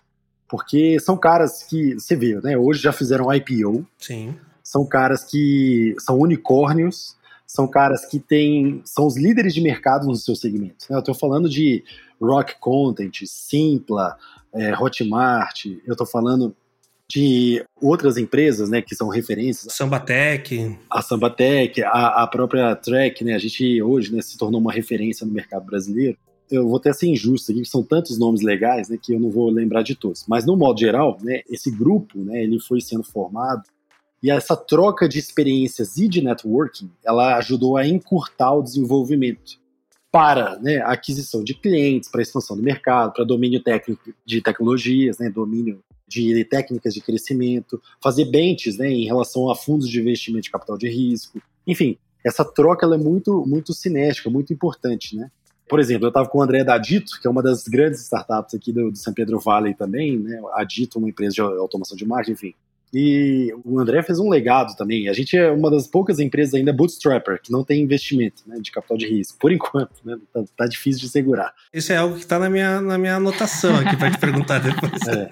Porque são caras que, você vê, né, hoje já fizeram IPO. Sim. São caras que são unicórnios, são caras que têm, são os líderes de mercado no seu segmento. Né? Eu estou falando de Rock Content, Simpla, é, Hotmart, eu estou falando de outras empresas, né, que são referências. Sambatec. A Sambatec, a, a própria Track, né, a gente hoje né, se tornou uma referência no mercado brasileiro. Eu vou até ser injusto aqui, são tantos nomes legais, né, que eu não vou lembrar de todos. Mas no modo geral, né, esse grupo, né, ele foi sendo formado e essa troca de experiências e de networking, ela ajudou a encurtar o desenvolvimento para né, aquisição de clientes, para expansão do mercado, para domínio técnico de tecnologias, né, domínio de técnicas de crescimento, fazer benches né, em relação a fundos de investimento de capital de risco. Enfim, essa troca ela é muito, muito cinética, muito importante. Né? Por exemplo, eu estava com o André da Adito, que é uma das grandes startups aqui do, do São Pedro Valley também, né? Adito, uma empresa de automação de marketing, enfim. E o André fez um legado também. A gente é uma das poucas empresas ainda bootstrapper, que não tem investimento né, de capital de risco, por enquanto. Né, tá, tá, difícil de segurar. Isso é algo que está na minha, na minha anotação aqui para te <laughs> perguntar depois. É,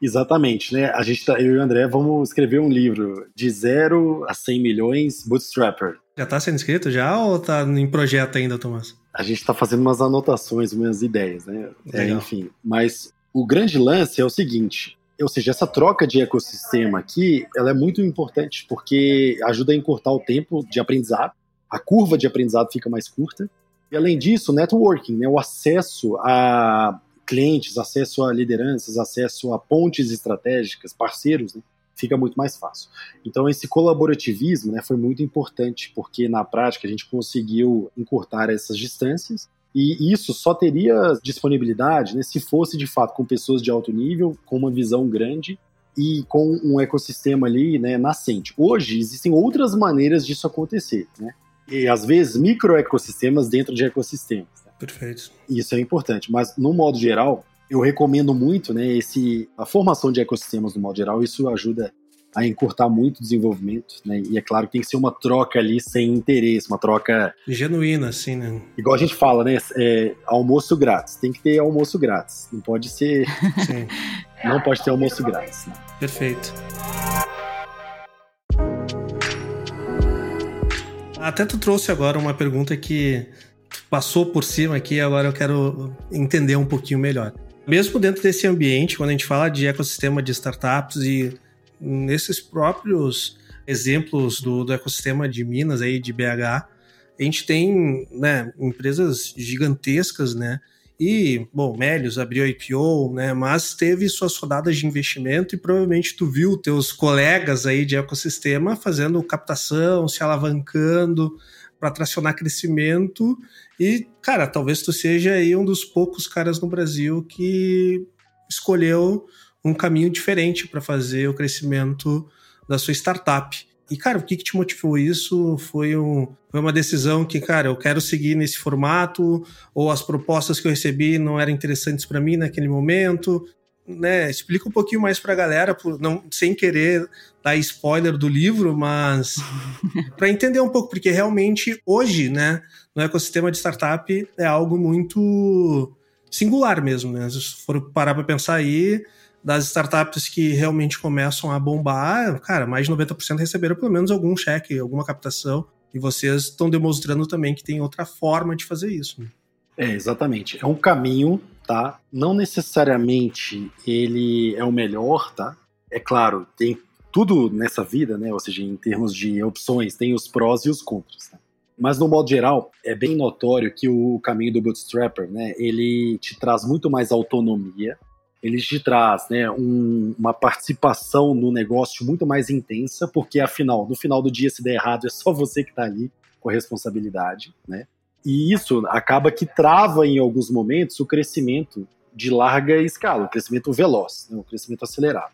exatamente. Né? A gente tá, eu e o André vamos escrever um livro de zero a 100 milhões bootstrapper. Já está sendo escrito já ou está em projeto ainda, Tomás? A gente está fazendo umas anotações, umas ideias, né? É, enfim, mas o grande lance é o seguinte: ou seja, essa troca de ecossistema aqui, ela é muito importante porque ajuda a encurtar o tempo de aprendizado, a curva de aprendizado fica mais curta, e além disso, networking, né, o acesso a clientes, acesso a lideranças, acesso a pontes estratégicas, parceiros, né, fica muito mais fácil. Então esse colaborativismo né, foi muito importante, porque na prática a gente conseguiu encurtar essas distâncias e isso só teria disponibilidade né, se fosse de fato com pessoas de alto nível, com uma visão grande e com um ecossistema ali né, nascente. Hoje existem outras maneiras disso acontecer, né? E às vezes microecossistemas dentro de ecossistemas. Né? Perfeito. Isso é importante, mas no modo geral, eu recomendo muito, né, esse a formação de ecossistemas no modo geral, isso ajuda a encurtar muito o desenvolvimento, né? E é claro que tem que ser uma troca ali sem interesse, uma troca genuína, assim, né? Igual a gente fala, né? É, almoço grátis, tem que ter almoço grátis, não pode ser, <laughs> Sim. não pode ter almoço grátis. Né? Perfeito. Até tu trouxe agora uma pergunta que passou por cima aqui, agora eu quero entender um pouquinho melhor. Mesmo dentro desse ambiente, quando a gente fala de ecossistema de startups e nesses próprios exemplos do, do ecossistema de Minas aí, de BH, a gente tem né, empresas gigantescas, né? E, bom, Melios abriu IPO, né? Mas teve suas rodadas de investimento e provavelmente tu viu teus colegas aí de ecossistema fazendo captação, se alavancando para tracionar crescimento. E, cara, talvez tu seja aí um dos poucos caras no Brasil que escolheu um caminho diferente para fazer o crescimento da sua startup. E, cara, o que, que te motivou isso? Foi, um, foi uma decisão que, cara, eu quero seguir nesse formato, ou as propostas que eu recebi não eram interessantes para mim naquele momento? Né, explica um pouquinho mais para a galera, por, não, sem querer dar spoiler do livro, mas <laughs> para entender um pouco, porque realmente hoje, né, no ecossistema de startup é algo muito singular mesmo, né? Se for parar para pensar aí, das startups que realmente começam a bombar, cara, mais de 90% receberam pelo menos algum cheque, alguma captação. E vocês estão demonstrando também que tem outra forma de fazer isso. Né? É, exatamente. É um caminho, tá? Não necessariamente ele é o melhor, tá? É claro, tem tudo nessa vida, né? Ou seja, em termos de opções, tem os prós e os contras. Tá? Mas no modo geral, é bem notório que o caminho do bootstrapper, né? Ele te traz muito mais autonomia, ele te traz né, um, uma participação no negócio muito mais intensa, porque afinal, no final do dia, se der errado, é só você que está ali com a responsabilidade, né? E isso acaba que trava em alguns momentos o crescimento de larga escala, o crescimento veloz, né, o crescimento acelerado.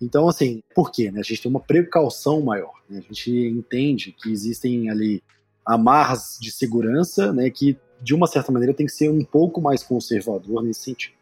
Então, assim, por quê? Né? A gente tem uma precaução maior. Né? A gente entende que existem ali amarras de segurança, né, que de uma certa maneira tem que ser um pouco mais conservador nesse sentido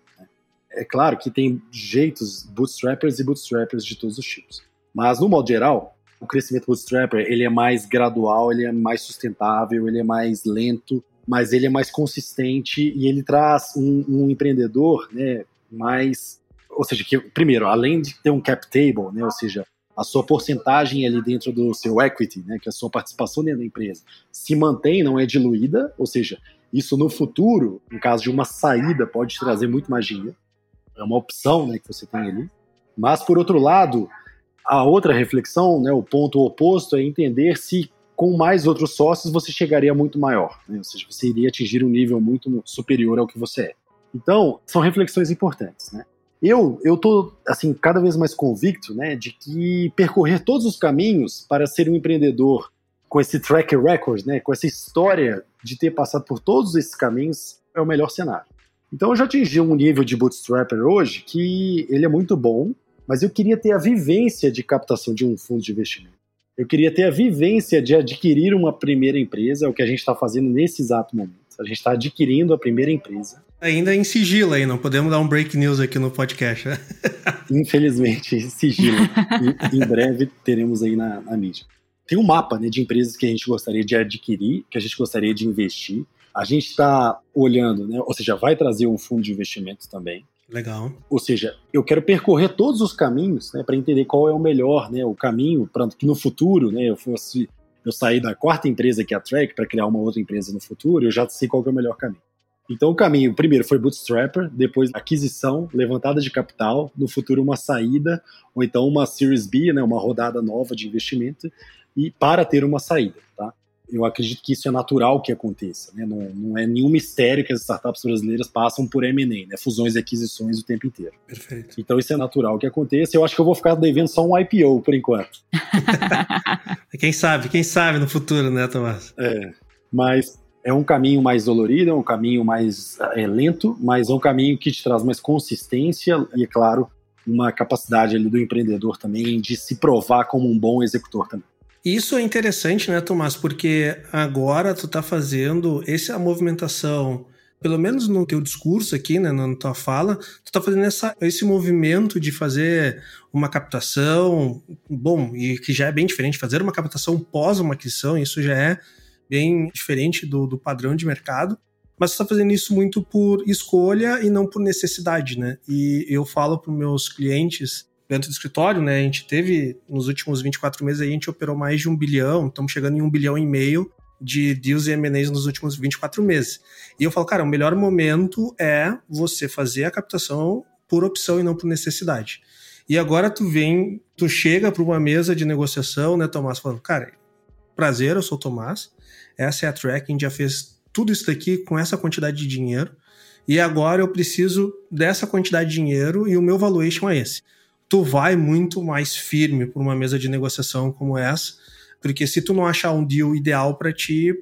é claro que tem jeitos bootstrappers e bootstrappers de todos os tipos. Mas, no modo geral, o crescimento bootstrapper ele é mais gradual, ele é mais sustentável, ele é mais lento, mas ele é mais consistente e ele traz um, um empreendedor né, mais... Ou seja, que primeiro, além de ter um cap table, né, ou seja, a sua porcentagem ali dentro do seu equity, né, que é a sua participação dentro da empresa, se mantém, não é diluída, ou seja, isso no futuro, em caso de uma saída, pode trazer muito mais dinheiro é uma opção né, que você tem ali. Mas, por outro lado, a outra reflexão, né, o ponto oposto, é entender se com mais outros sócios você chegaria muito maior, né? ou seja, você iria atingir um nível muito superior ao que você é. Então, são reflexões importantes, né? Eu eu tô assim cada vez mais convicto, né, de que percorrer todos os caminhos para ser um empreendedor com esse track record, né, com essa história de ter passado por todos esses caminhos é o melhor cenário. Então eu já atingi um nível de bootstrapper hoje que ele é muito bom, mas eu queria ter a vivência de captação de um fundo de investimento. Eu queria ter a vivência de adquirir uma primeira empresa, é o que a gente está fazendo nesse exato momento. A gente está adquirindo a primeira empresa. Ainda em sigilo aí, não podemos dar um break news aqui no podcast. Né? <laughs> Infelizmente, sigilo. e, em breve teremos aí na, na mídia. Tem um mapa né, de empresas que a gente gostaria de adquirir, que a gente gostaria de investir. A gente está olhando, né? Ou seja, vai trazer um fundo de investimento também. Legal. Ou seja, eu quero percorrer todos os caminhos, né, para entender qual é o melhor, né, o caminho para que no futuro, né, eu fosse eu sair da quarta empresa que é a Track para criar uma outra empresa no futuro, eu já sei qual é o melhor caminho. Então o caminho, primeiro foi bootstrapper, depois aquisição, levantada de capital, no futuro uma saída, ou então uma Series B, né, uma rodada nova de investimento, e para ter uma saída, tá? eu acredito que isso é natural que aconteça. Né? Não, não, é nenhum mistério que as startups brasileiras passam por M&A, né? fusões e aquisições o tempo inteiro. Perfeito. Então isso é natural que aconteça. Eu acho que eu vou ficar devendo só um IPO por enquanto. <laughs> quem sabe, quem sabe no futuro, né, Tomás? É, mas é um caminho mais dolorido, é um caminho mais é, lento, mas é um caminho que te traz mais consistência e, é claro, uma capacidade ali do empreendedor também de se provar como um bom executor também. Isso é interessante, né, Tomás? Porque agora tu tá fazendo essa movimentação, pelo menos no teu discurso aqui, né, na tua fala, tu tá fazendo essa, esse movimento de fazer uma captação, bom, e que já é bem diferente, fazer uma captação pós uma aquisição, isso já é bem diferente do, do padrão de mercado mas você está fazendo isso muito por escolha e não por necessidade, né? E eu falo para meus clientes dentro do escritório, né? A gente teve, nos últimos 24 meses, a gente operou mais de um bilhão, estamos chegando em um bilhão e meio de deals e M&As nos últimos 24 meses. E eu falo, cara, o melhor momento é você fazer a captação por opção e não por necessidade. E agora tu vem, tu chega para uma mesa de negociação, né, Tomás, falando, cara, prazer, eu sou o Tomás, essa é a track, a gente já fez tudo isso daqui com essa quantidade de dinheiro e agora eu preciso dessa quantidade de dinheiro e o meu valuation é esse. Tu vai muito mais firme por uma mesa de negociação como essa, porque se tu não achar um deal ideal para ti,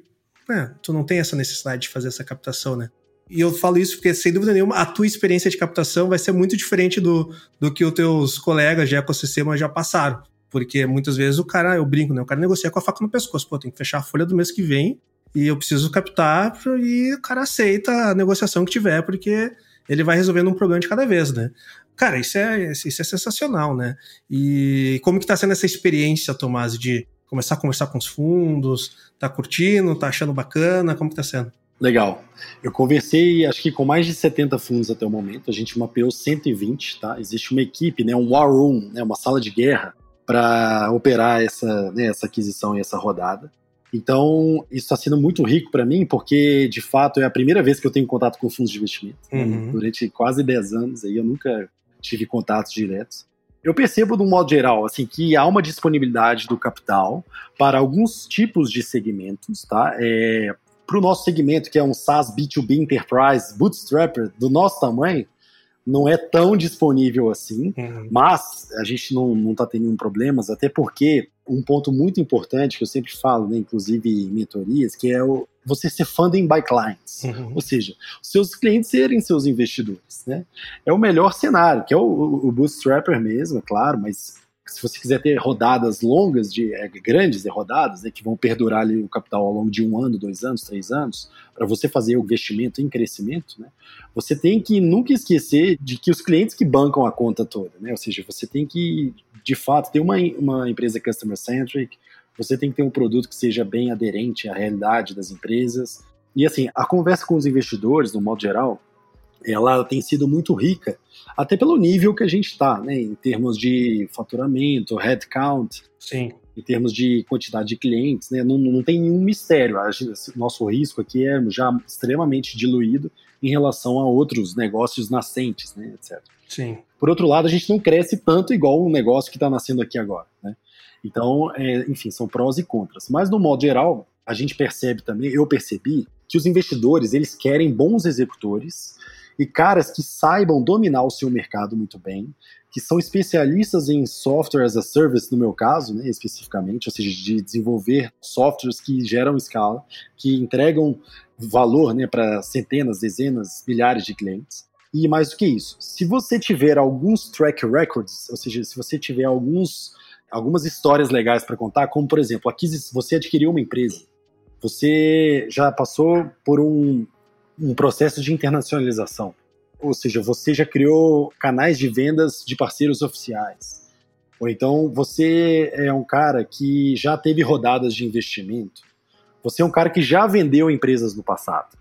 é, tu não tem essa necessidade de fazer essa captação, né? E eu falo isso porque, sem dúvida nenhuma, a tua experiência de captação vai ser muito diferente do, do que os teus colegas de ecossistema já passaram. Porque muitas vezes o cara, eu brinco, né? O cara negocia com a faca no pescoço. Pô, tem que fechar a folha do mês que vem e eu preciso captar e o cara aceita a negociação que tiver, porque ele vai resolvendo um problema de cada vez, né? Cara, isso é, isso é sensacional, né? E como que tá sendo essa experiência, Tomás, de começar a conversar com os fundos, tá curtindo, tá achando bacana, como que tá sendo? Legal. Eu conversei, acho que com mais de 70 fundos até o momento, a gente mapeou 120, tá? Existe uma equipe, né, um war room, né, uma sala de guerra para operar essa, né, essa aquisição e essa rodada. Então, isso está sendo muito rico para mim, porque, de fato, é a primeira vez que eu tenho contato com fundos de investimento. Né? Uhum. Durante quase 10 anos aí, eu nunca tive contatos diretos. Eu percebo, de um modo geral, assim, que há uma disponibilidade do capital para alguns tipos de segmentos, tá? É, para o nosso segmento, que é um SaaS B2B Enterprise Bootstrapper do nosso tamanho, não é tão disponível assim, uhum. mas a gente não está tendo problemas, até porque um ponto muito importante que eu sempre falo, né, inclusive em mentorias, que é o, você ser funding by clients, uhum. ou seja, seus clientes serem seus investidores, né? É o melhor cenário, que é o, o bootstrapper mesmo, é claro, mas se você quiser ter rodadas longas, de é, grandes rodadas, né, que vão perdurar ali o capital ao longo de um ano, dois anos, três anos, para você fazer o investimento em crescimento, né, você tem que nunca esquecer de que os clientes que bancam a conta toda, né, ou seja, você tem que, de fato, ter uma, uma empresa customer-centric, você tem que ter um produto que seja bem aderente à realidade das empresas. E assim, a conversa com os investidores, no modo geral, ela tem sido muito rica, até pelo nível que a gente está, né, em termos de faturamento, headcount, Sim. em termos de quantidade de clientes, né, não, não tem nenhum mistério. Nosso risco aqui é já extremamente diluído em relação a outros negócios nascentes, né, etc. Sim. Por outro lado, a gente não cresce tanto igual um negócio que está nascendo aqui agora, né? Então, é, enfim, são prós e contras. Mas no modo geral, a gente percebe também, eu percebi que os investidores eles querem bons executores e caras que saibam dominar o seu mercado muito bem, que são especialistas em software as a service, no meu caso, né, especificamente, ou seja, de desenvolver softwares que geram escala, que entregam valor né, para centenas, dezenas, milhares de clientes. E mais do que isso, se você tiver alguns track records, ou seja, se você tiver alguns, algumas histórias legais para contar, como por exemplo, aqui você adquiriu uma empresa, você já passou por um um processo de internacionalização. Ou seja, você já criou canais de vendas de parceiros oficiais. Ou então você é um cara que já teve rodadas de investimento. Você é um cara que já vendeu empresas no passado.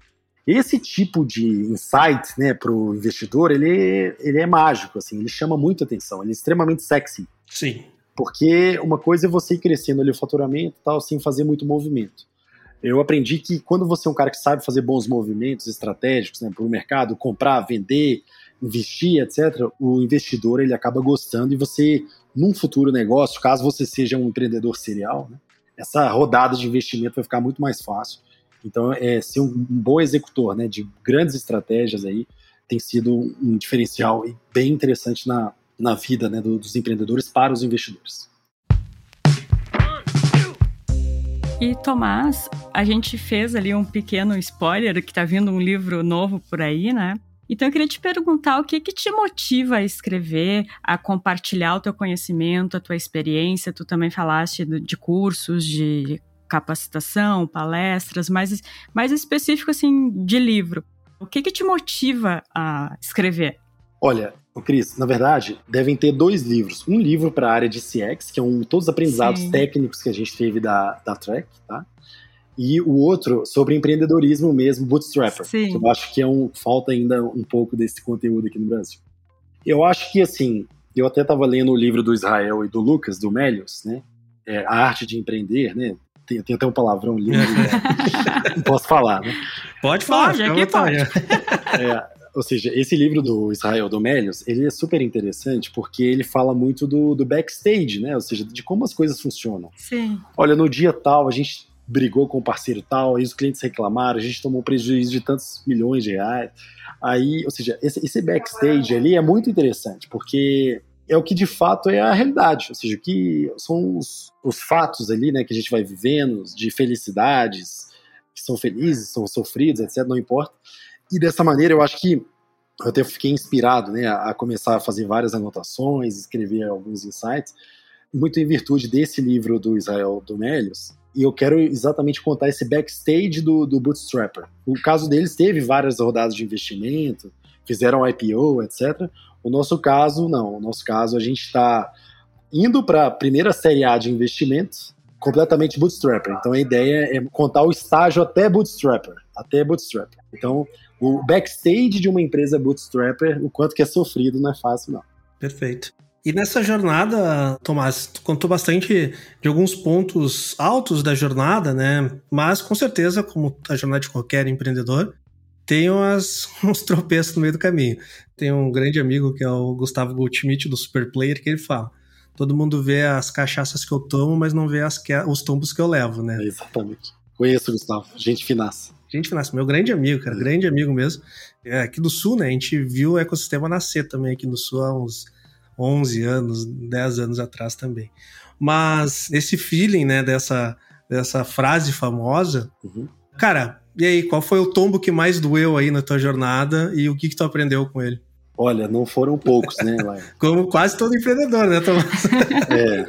Esse tipo de insight né, para o investidor, ele, ele é mágico, assim, ele chama muita atenção, ele é extremamente sexy. Sim. Porque uma coisa é você ir crescendo ali o faturamento tal, sem fazer muito movimento eu aprendi que quando você é um cara que sabe fazer bons movimentos estratégicos né, para o mercado, comprar, vender, investir, etc., o investidor ele acaba gostando e você, num futuro negócio, caso você seja um empreendedor serial, né, essa rodada de investimento vai ficar muito mais fácil. Então, é, ser um, bom executor né, de grandes estratégias aí tem sido um diferencial bem interessante na, na vida né, dos empreendedores para os investidores. E Tomás, a gente fez ali um pequeno spoiler que tá vindo um livro novo por aí, né? Então eu queria te perguntar o que que te motiva a escrever, a compartilhar o teu conhecimento, a tua experiência. Tu também falaste de cursos, de capacitação, palestras, mais, mais específico assim de livro. O que que te motiva a escrever? Olha, Cris, na verdade, devem ter dois livros. Um livro para a área de CX, que é um todos os aprendizados Sim. técnicos que a gente teve da, da Trek, tá? E o outro sobre empreendedorismo mesmo, Bootstrapper. Sim. Que eu acho que é um falta ainda um pouco desse conteúdo aqui no Brasil. Eu acho que assim, eu até estava lendo o livro do Israel e do Lucas, do Melios, né? É, a arte de empreender, né? Tem, tem até um palavrão lindo, né? <laughs> não posso falar, né? Pode falar, pode, aqui pode. É, ou seja, esse livro do Israel Domelius, ele é super interessante porque ele fala muito do, do backstage, né? Ou seja, de como as coisas funcionam. Sim. Olha, no dia tal, a gente brigou com o parceiro tal, aí os clientes reclamaram, a gente tomou um prejuízo de tantos milhões de reais. Aí, ou seja, esse, esse backstage ali é muito interessante, porque é o que de fato é a realidade, ou seja, o que são os, os fatos ali, né, que a gente vai vivendo, de felicidades, que são felizes, são sofridos, etc, não importa. E dessa maneira eu acho que eu até fiquei inspirado né, a, começar a fazer várias anotações, escrever alguns insights, muito em virtude desse livro do Israel Domelius. E eu quero exatamente contar esse backstage do, do Bootstrapper. O caso deles teve várias rodadas de investimento, fizeram IPO, etc. O nosso caso, não. O nosso caso, a gente está indo para a primeira série A de investimento, completamente bootstrapper. Então a ideia é contar o estágio até bootstrapper, até bootstrapper. Então o backstage de uma empresa bootstrapper, o quanto que é sofrido, não é fácil, não. Perfeito. E nessa jornada, Tomás, tu contou bastante de alguns pontos altos da jornada, né? Mas com certeza, como a jornada de qualquer empreendedor, tem umas, <laughs> uns tropeços no meio do caminho. Tem um grande amigo que é o Gustavo Goldschmidt do Super Player que ele fala: todo mundo vê as cachaças que eu tomo, mas não vê as que, os tombos que eu levo, né? É exatamente. Conheço, Gustavo. Gente finaça. Gente finaça. Meu grande amigo, cara. Grande amigo mesmo. É, aqui do Sul, né? A gente viu o ecossistema nascer também aqui no Sul há uns 11 anos, 10 anos atrás também. Mas esse feeling, né, dessa, dessa frase famosa, uhum. cara, e aí, qual foi o tombo que mais doeu aí na tua jornada e o que, que tu aprendeu com ele? Olha, não foram poucos, né, <laughs> Como quase todo empreendedor, né, Tomás? <laughs> <laughs> é.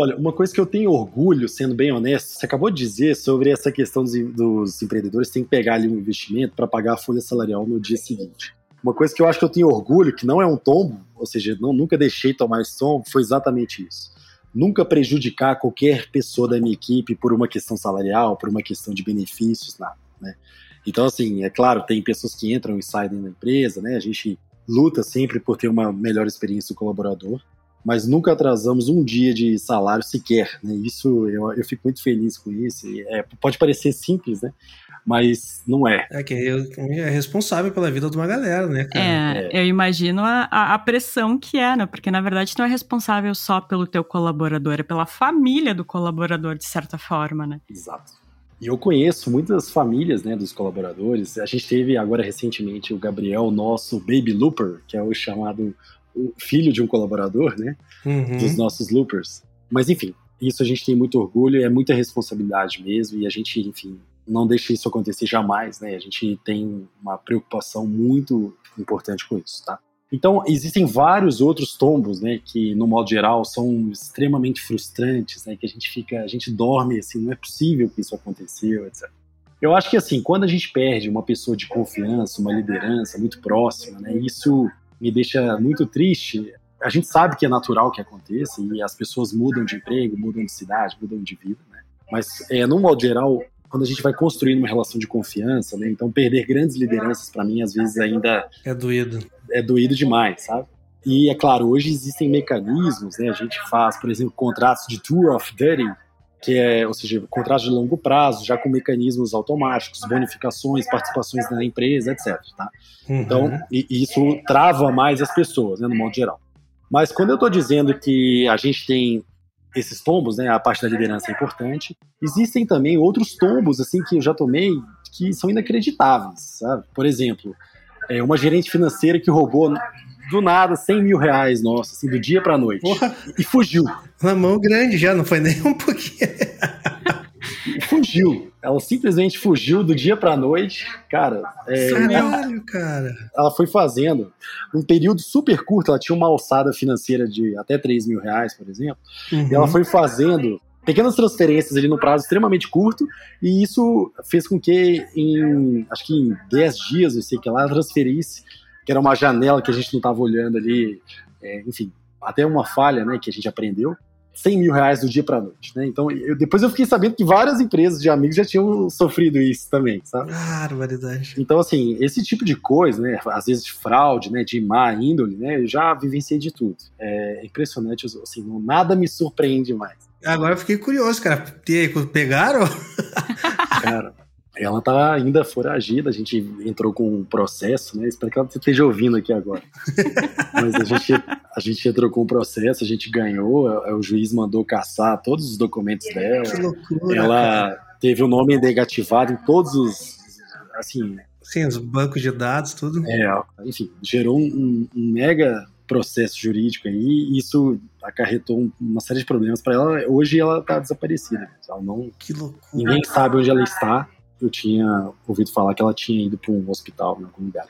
Olha, uma coisa que eu tenho orgulho, sendo bem honesto, você acabou de dizer sobre essa questão dos, dos empreendedores tem que pegar ali um investimento para pagar a folha salarial no dia seguinte. Uma coisa que eu acho que eu tenho orgulho, que não é um tombo, ou seja, não, nunca deixei tomar esse tombo, foi exatamente isso. Nunca prejudicar qualquer pessoa da minha equipe por uma questão salarial, por uma questão de benefícios, nada. Né? Então, assim, é claro, tem pessoas que entram e saem da empresa, né? A gente luta sempre por ter uma melhor experiência do colaborador, mas nunca atrasamos um dia de salário sequer. Né? Isso eu, eu fico muito feliz com isso. É, pode parecer simples, né? Mas não é. É que é responsável pela vida de uma galera, né? Cara? É, é, eu imagino a, a, pressão que é, né? Porque na verdade tu não é responsável só pelo teu colaborador, é pela família do colaborador, de certa forma, né? Exato. E eu conheço muitas famílias né, dos colaboradores. A gente teve agora recentemente o Gabriel, nosso baby looper, que é o chamado filho de um colaborador, né? Uhum. Dos nossos loopers. Mas enfim, isso a gente tem muito orgulho, é muita responsabilidade mesmo, e a gente, enfim, não deixa isso acontecer jamais, né? A gente tem uma preocupação muito importante com isso, tá? Então, existem vários outros tombos, né, que no modo geral são extremamente frustrantes, né, que a gente fica, a gente dorme assim, não é possível que isso aconteceu, etc. Eu acho que assim, quando a gente perde uma pessoa de confiança, uma liderança muito próxima, né, isso me deixa muito triste. A gente sabe que é natural que aconteça e as pessoas mudam de emprego, mudam de cidade, mudam de vida, né? Mas, é, no modo geral, quando a gente vai construindo uma relação de confiança, né? Então, perder grandes lideranças, para mim, às vezes ainda. É doído. É doído demais, sabe? E, é claro, hoje existem mecanismos, né? A gente faz, por exemplo, contratos de tour of duty, que é, ou seja, contratos de longo prazo, já com mecanismos automáticos, bonificações, participações na empresa, etc. Tá? Uhum. Então, e, e isso trava mais as pessoas, né, no modo geral. Mas quando eu estou dizendo que a gente tem esses tombos, né, a parte da liderança é importante, existem também outros tombos assim que eu já tomei que são inacreditáveis, sabe? Por exemplo, é uma gerente financeira que roubou do nada 100 mil reais, nossa, assim, do dia pra noite. Porra. E fugiu. Na mão grande já, não foi nem um pouquinho. fugiu. fugiu. Ela simplesmente fugiu do dia pra noite. Cara, é, Caralho, cara. ela foi fazendo num período super curto. Ela tinha uma alçada financeira de até 3 mil reais, por exemplo. Uhum. E ela foi fazendo pequenas transferências ali no prazo extremamente curto, e isso fez com que em, acho que em 10 dias, não sei o que lá, ela transferisse, que era uma janela que a gente não estava olhando ali, é, enfim, até uma falha, né, que a gente aprendeu, 100 mil reais do dia para noite, né? Então, eu, depois eu fiquei sabendo que várias empresas de amigos já tinham sofrido isso também, sabe? Barbaridade. Então, assim, esse tipo de coisa, né, às vezes de fraude, né, de má índole, né, eu já vivenciei de tudo. É impressionante, assim, não- nada me surpreende mais. Agora eu fiquei curioso, cara. E aí, pegaram? Cara, ela tá ainda foragida, a gente entrou com um processo, né? Espero que ela esteja ouvindo aqui agora. <laughs> Mas a gente, a gente entrou com um processo, a gente ganhou, é, o juiz mandou caçar todos os documentos dela. Que loucura. cara. Ela teve o nome negativado em todos os. Assim, Sim, os bancos de dados, tudo. é, enfim, gerou um, um mega processo jurídico aí, e isso acarretou um- uma série de problemas para ela. Hoje ela tá desaparecida. Ela não, Que loucura. Ninguém sabe onde ela está. Eu tinha ouvido falar que ela tinha ido para um hospital em algum lugar.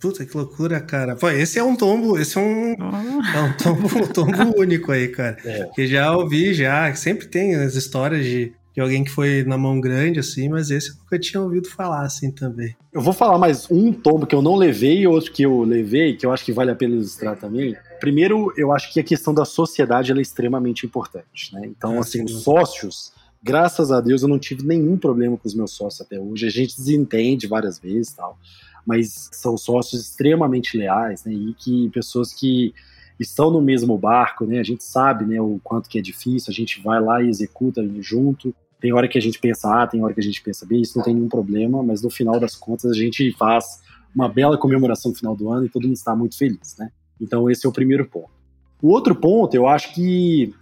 Puta, que loucura, cara. Pô, esse é um tombo, esse é um, Oh, é um tombo, um tombo <laughs> único aí, cara. É. Que já ouvi, já. Sempre tem as histórias de, de alguém que foi na mão grande, assim, mas esse eu nunca tinha ouvido falar, assim, também. Eu vou falar mais um tombo que eu não levei e outro que eu levei, que eu acho que vale a pena ilustrar também. Primeiro, eu acho que a questão da sociedade ela é extremamente importante. Né? Então, Ah, assim, sim. os sócios, graças a Deus, eu não tive nenhum problema com os meus sócios até hoje. A gente desentende várias vezes tal, mas são sócios extremamente leais, né? E que pessoas que estão no mesmo barco, né? A gente sabe, né, o quanto que é difícil, a gente vai lá e executa junto. Tem hora que a gente pensa A, tem hora que a gente pensa B, isso não tem nenhum problema, mas no final das contas a gente faz uma bela comemoração no final do ano e todo mundo está muito feliz, né? Então esse é o primeiro ponto. O outro ponto, eu acho que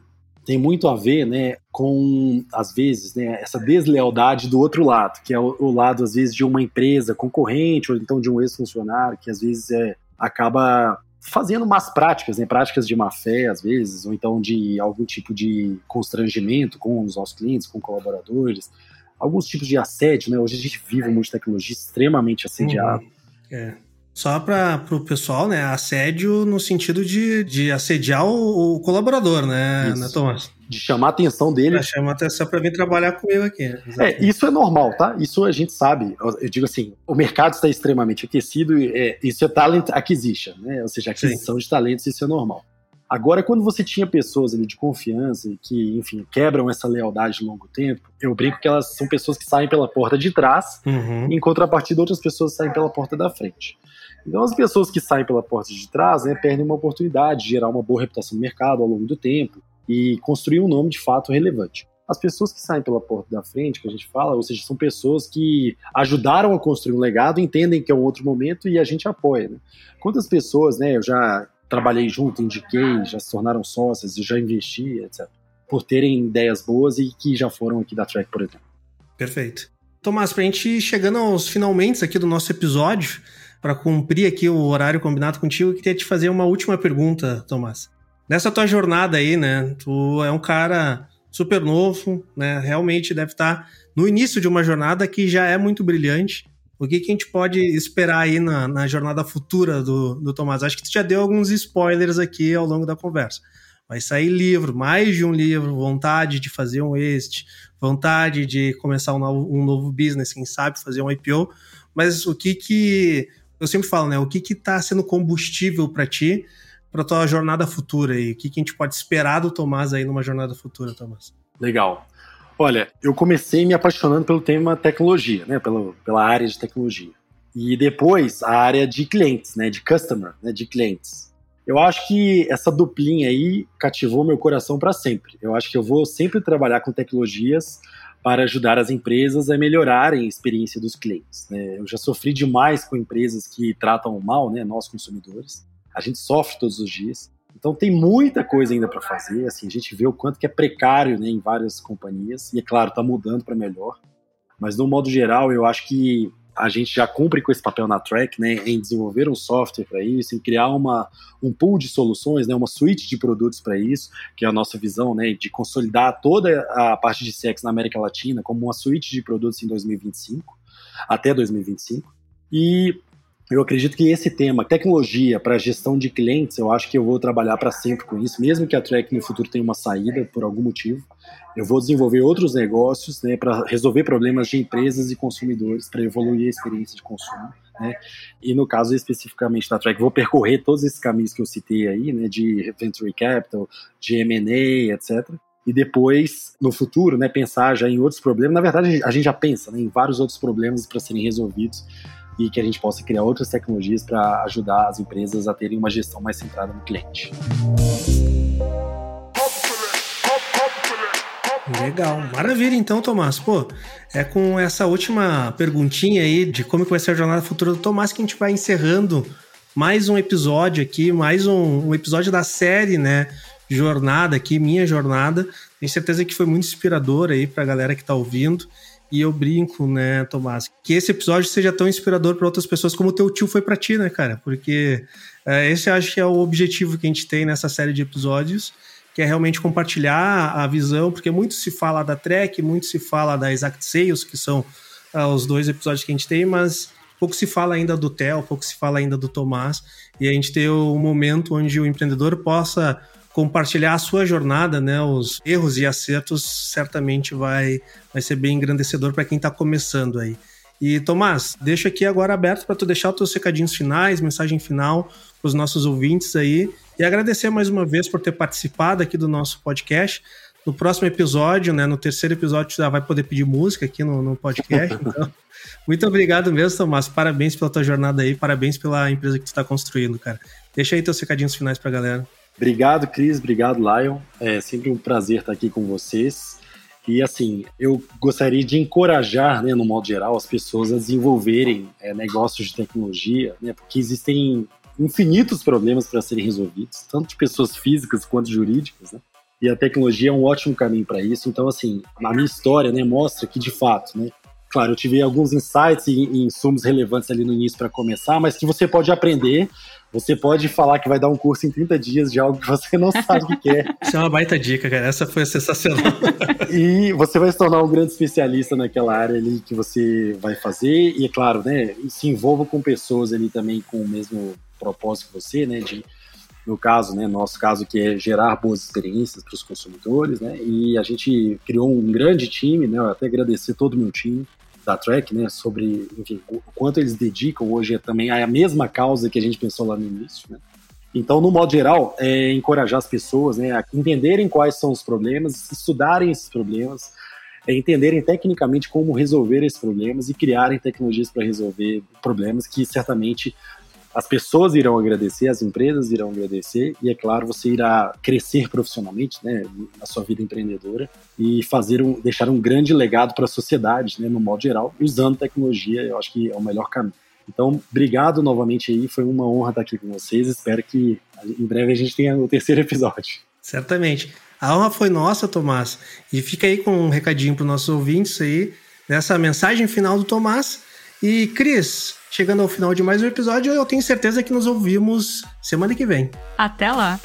tem muito a ver, né, com às vezes, né, essa deslealdade do outro lado, que é o, o lado às vezes de uma empresa concorrente ou então de um ex-funcionário que às vezes é, acaba fazendo más práticas, né, práticas de má fé às vezes, ou então de algum tipo de constrangimento com os nossos clientes, com colaboradores, alguns tipos de assédio, né? Hoje a gente vive um mundo de tecnologia extremamente assediado. É. Só para o pessoal, né? Assédio no sentido de, de assediar o, o colaborador, né, Isso. né, Thomas? de chamar a atenção dele. Pra chamar atenção para vir trabalhar comigo aqui. É, isso é normal, tá? Isso a gente sabe. Eu, digo assim, o mercado está extremamente aquecido, e, é, isso é talent acquisition, né? Ou seja, aquisição de talentos, isso é normal. Agora, quando você tinha pessoas ali de confiança que, enfim, quebram essa lealdade de longo tempo, eu brinco que elas são pessoas que saem pela porta de trás, Uhum. em contrapartida, outras pessoas saem pela porta da frente. Então, as pessoas que saem pela porta de trás né, perdem uma oportunidade de gerar uma boa reputação no mercado ao longo do tempo e construir um nome de fato relevante. As pessoas que saem pela porta da frente, que a gente fala, ou seja, são pessoas que ajudaram a construir um legado, entendem que é um outro momento e a gente apoia. Né? Quantas pessoas, né, eu já trabalhei junto, indiquei, já se tornaram sócias, eu já investi, etc. Por terem ideias boas e que já foram aqui da Track, por exemplo. Perfeito. Tomás, pra gente ir chegando aos finalmente aqui do nosso episódio, para cumprir aqui o horário combinado contigo, eu queria te fazer uma última pergunta, Tomás. Nessa tua jornada aí, né? Tu é um cara super novo, né? Realmente deve estar no início de uma jornada que já é muito brilhante. O que, que a gente pode esperar aí na, na jornada futura do, do Tomás? Acho que tu já deu alguns spoilers aqui ao longo da conversa. Vai sair livro, mais de um livro, vontade de fazer um exit, vontade de começar um novo, um novo business, quem sabe fazer um IPO. Mas o que que eu sempre falo, né? O que que tá sendo combustível para ti, para tua jornada futura aí? O que que a gente pode esperar do Tomás aí numa jornada futura, Tomás? Legal. Olha, eu comecei me apaixonando pelo tema tecnologia, né? Pela, pela área de tecnologia. E depois a área de clientes, né? De customer, né? De clientes. Eu acho que essa duplinha aí cativou meu coração para sempre. Eu acho que eu vou sempre trabalhar com tecnologias para ajudar as empresas a melhorarem a experiência dos clientes. Né? Eu já sofri demais com empresas que tratam mal, né? Nós consumidores. A gente sofre todos os dias. Então tem muita coisa ainda para fazer. Assim, a gente vê o quanto que é precário né, em várias companhias e é claro está mudando para melhor. Mas no modo geral eu acho que a gente já cumpre com esse papel na Track, né, em desenvolver um software para isso, em criar uma, um pool de soluções, né, uma suite de produtos para isso, que é a nossa visão, né, de consolidar toda a parte de CX na América Latina como uma suite de produtos em 2025, até 2025. E eu acredito que esse tema, tecnologia para gestão de clientes, eu acho que eu vou trabalhar para sempre com isso, mesmo que a Track no futuro tenha uma saída por algum motivo. Eu vou desenvolver outros negócios né, para resolver problemas de empresas e consumidores, para evoluir a experiência de consumo. Né? E no caso especificamente da Track, vou percorrer todos esses caminhos que eu citei aí, né, de venture capital, de M&A, etc. E depois, no futuro, né, pensar já em outros problemas. Na verdade, a gente já pensa né, em vários outros problemas para serem resolvidos e que a gente possa criar outras tecnologias para ajudar as empresas a terem uma gestão mais centrada no cliente. Legal, maravilha então, Tomás. Pô, é com essa última perguntinha aí de como que vai ser a jornada futura do Tomás que a gente vai encerrando mais um episódio aqui, mais um, um episódio da série, né? Jornada aqui, minha jornada. Tenho certeza que foi muito inspirador aí para a galera que está ouvindo. E eu brinco, né, Tomás, que esse episódio seja tão inspirador para outras pessoas como o teu tio foi para ti, né, cara? Porque é, esse acho que é o objetivo que a gente tem nessa série de episódios, que é realmente compartilhar a visão, porque muito se fala da Trek, muito se fala da Exact Sales, que são uh, os dois episódios que a gente tem, mas pouco se fala ainda do Theo, pouco se fala ainda do Tomás, e a gente ter um momento onde o empreendedor possa compartilhar a sua jornada, né, os erros e acertos, certamente vai, vai ser bem engrandecedor para quem está começando aí. E Tomás, deixo aqui agora aberto para tu deixar os teus recadinhos finais, mensagem final para os nossos ouvintes aí e agradecer mais uma vez por ter participado aqui do nosso podcast. No próximo episódio, né, no terceiro episódio, já vai poder pedir música aqui no, no podcast. <laughs> Então, muito obrigado mesmo, Tomás. Parabéns pela tua jornada aí, parabéns pela empresa que tu está construindo, cara. Deixa aí teus recadinhos finais para a galera. Obrigado, Cris. Obrigado, Lion. É sempre um prazer estar aqui com vocês. E assim, eu gostaria de encorajar, né, no modo geral, as pessoas a desenvolverem é, negócios de tecnologia, né, porque existem infinitos problemas para serem resolvidos, tanto de pessoas físicas quanto jurídicas, né? E a tecnologia é um ótimo caminho para isso. Então, assim, na minha história, né, mostra que de fato, né, claro, eu tive alguns insights e insumos relevantes ali no início para começar, mas que você pode aprender você pode falar que vai dar um curso em 30 dias de algo que você não <laughs> sabe o que é. Isso é uma baita dica, cara. Essa foi sensacional. <laughs> e você vai se tornar um grande especialista naquela área ali que você vai fazer. E é claro, né, se envolva com pessoas ali também com o mesmo propósito que você, né, de no caso, né, nosso caso que é gerar boas experiências para os consumidores, né, e a gente criou um grande time, né, eu até agradecer todo o meu time, da Track, né, sobre enfim, o quanto eles dedicam hoje é também a mesma causa que a gente pensou lá no início. Né? Então, no modo geral, é encorajar as pessoas né, a entenderem quais são os problemas, estudarem esses problemas, é entenderem tecnicamente como resolver esses problemas e criarem tecnologias para resolver problemas que certamente as pessoas irão agradecer, as empresas irão agradecer e, é claro, você irá crescer profissionalmente, né, na sua vida empreendedora e fazer um, deixar um grande legado para a sociedade, né, no modo geral, usando tecnologia, eu acho que é o melhor caminho. Então, obrigado novamente aí, foi uma honra estar aqui com vocês, espero que em breve a gente tenha o terceiro episódio. Certamente. A honra foi nossa, Tomás, e fica aí com um recadinho para os nossos ouvintes aí, nessa mensagem final do Tomás, e Cris, chegando ao final de mais um episódio, eu tenho certeza que nos ouvimos semana que vem. Até lá!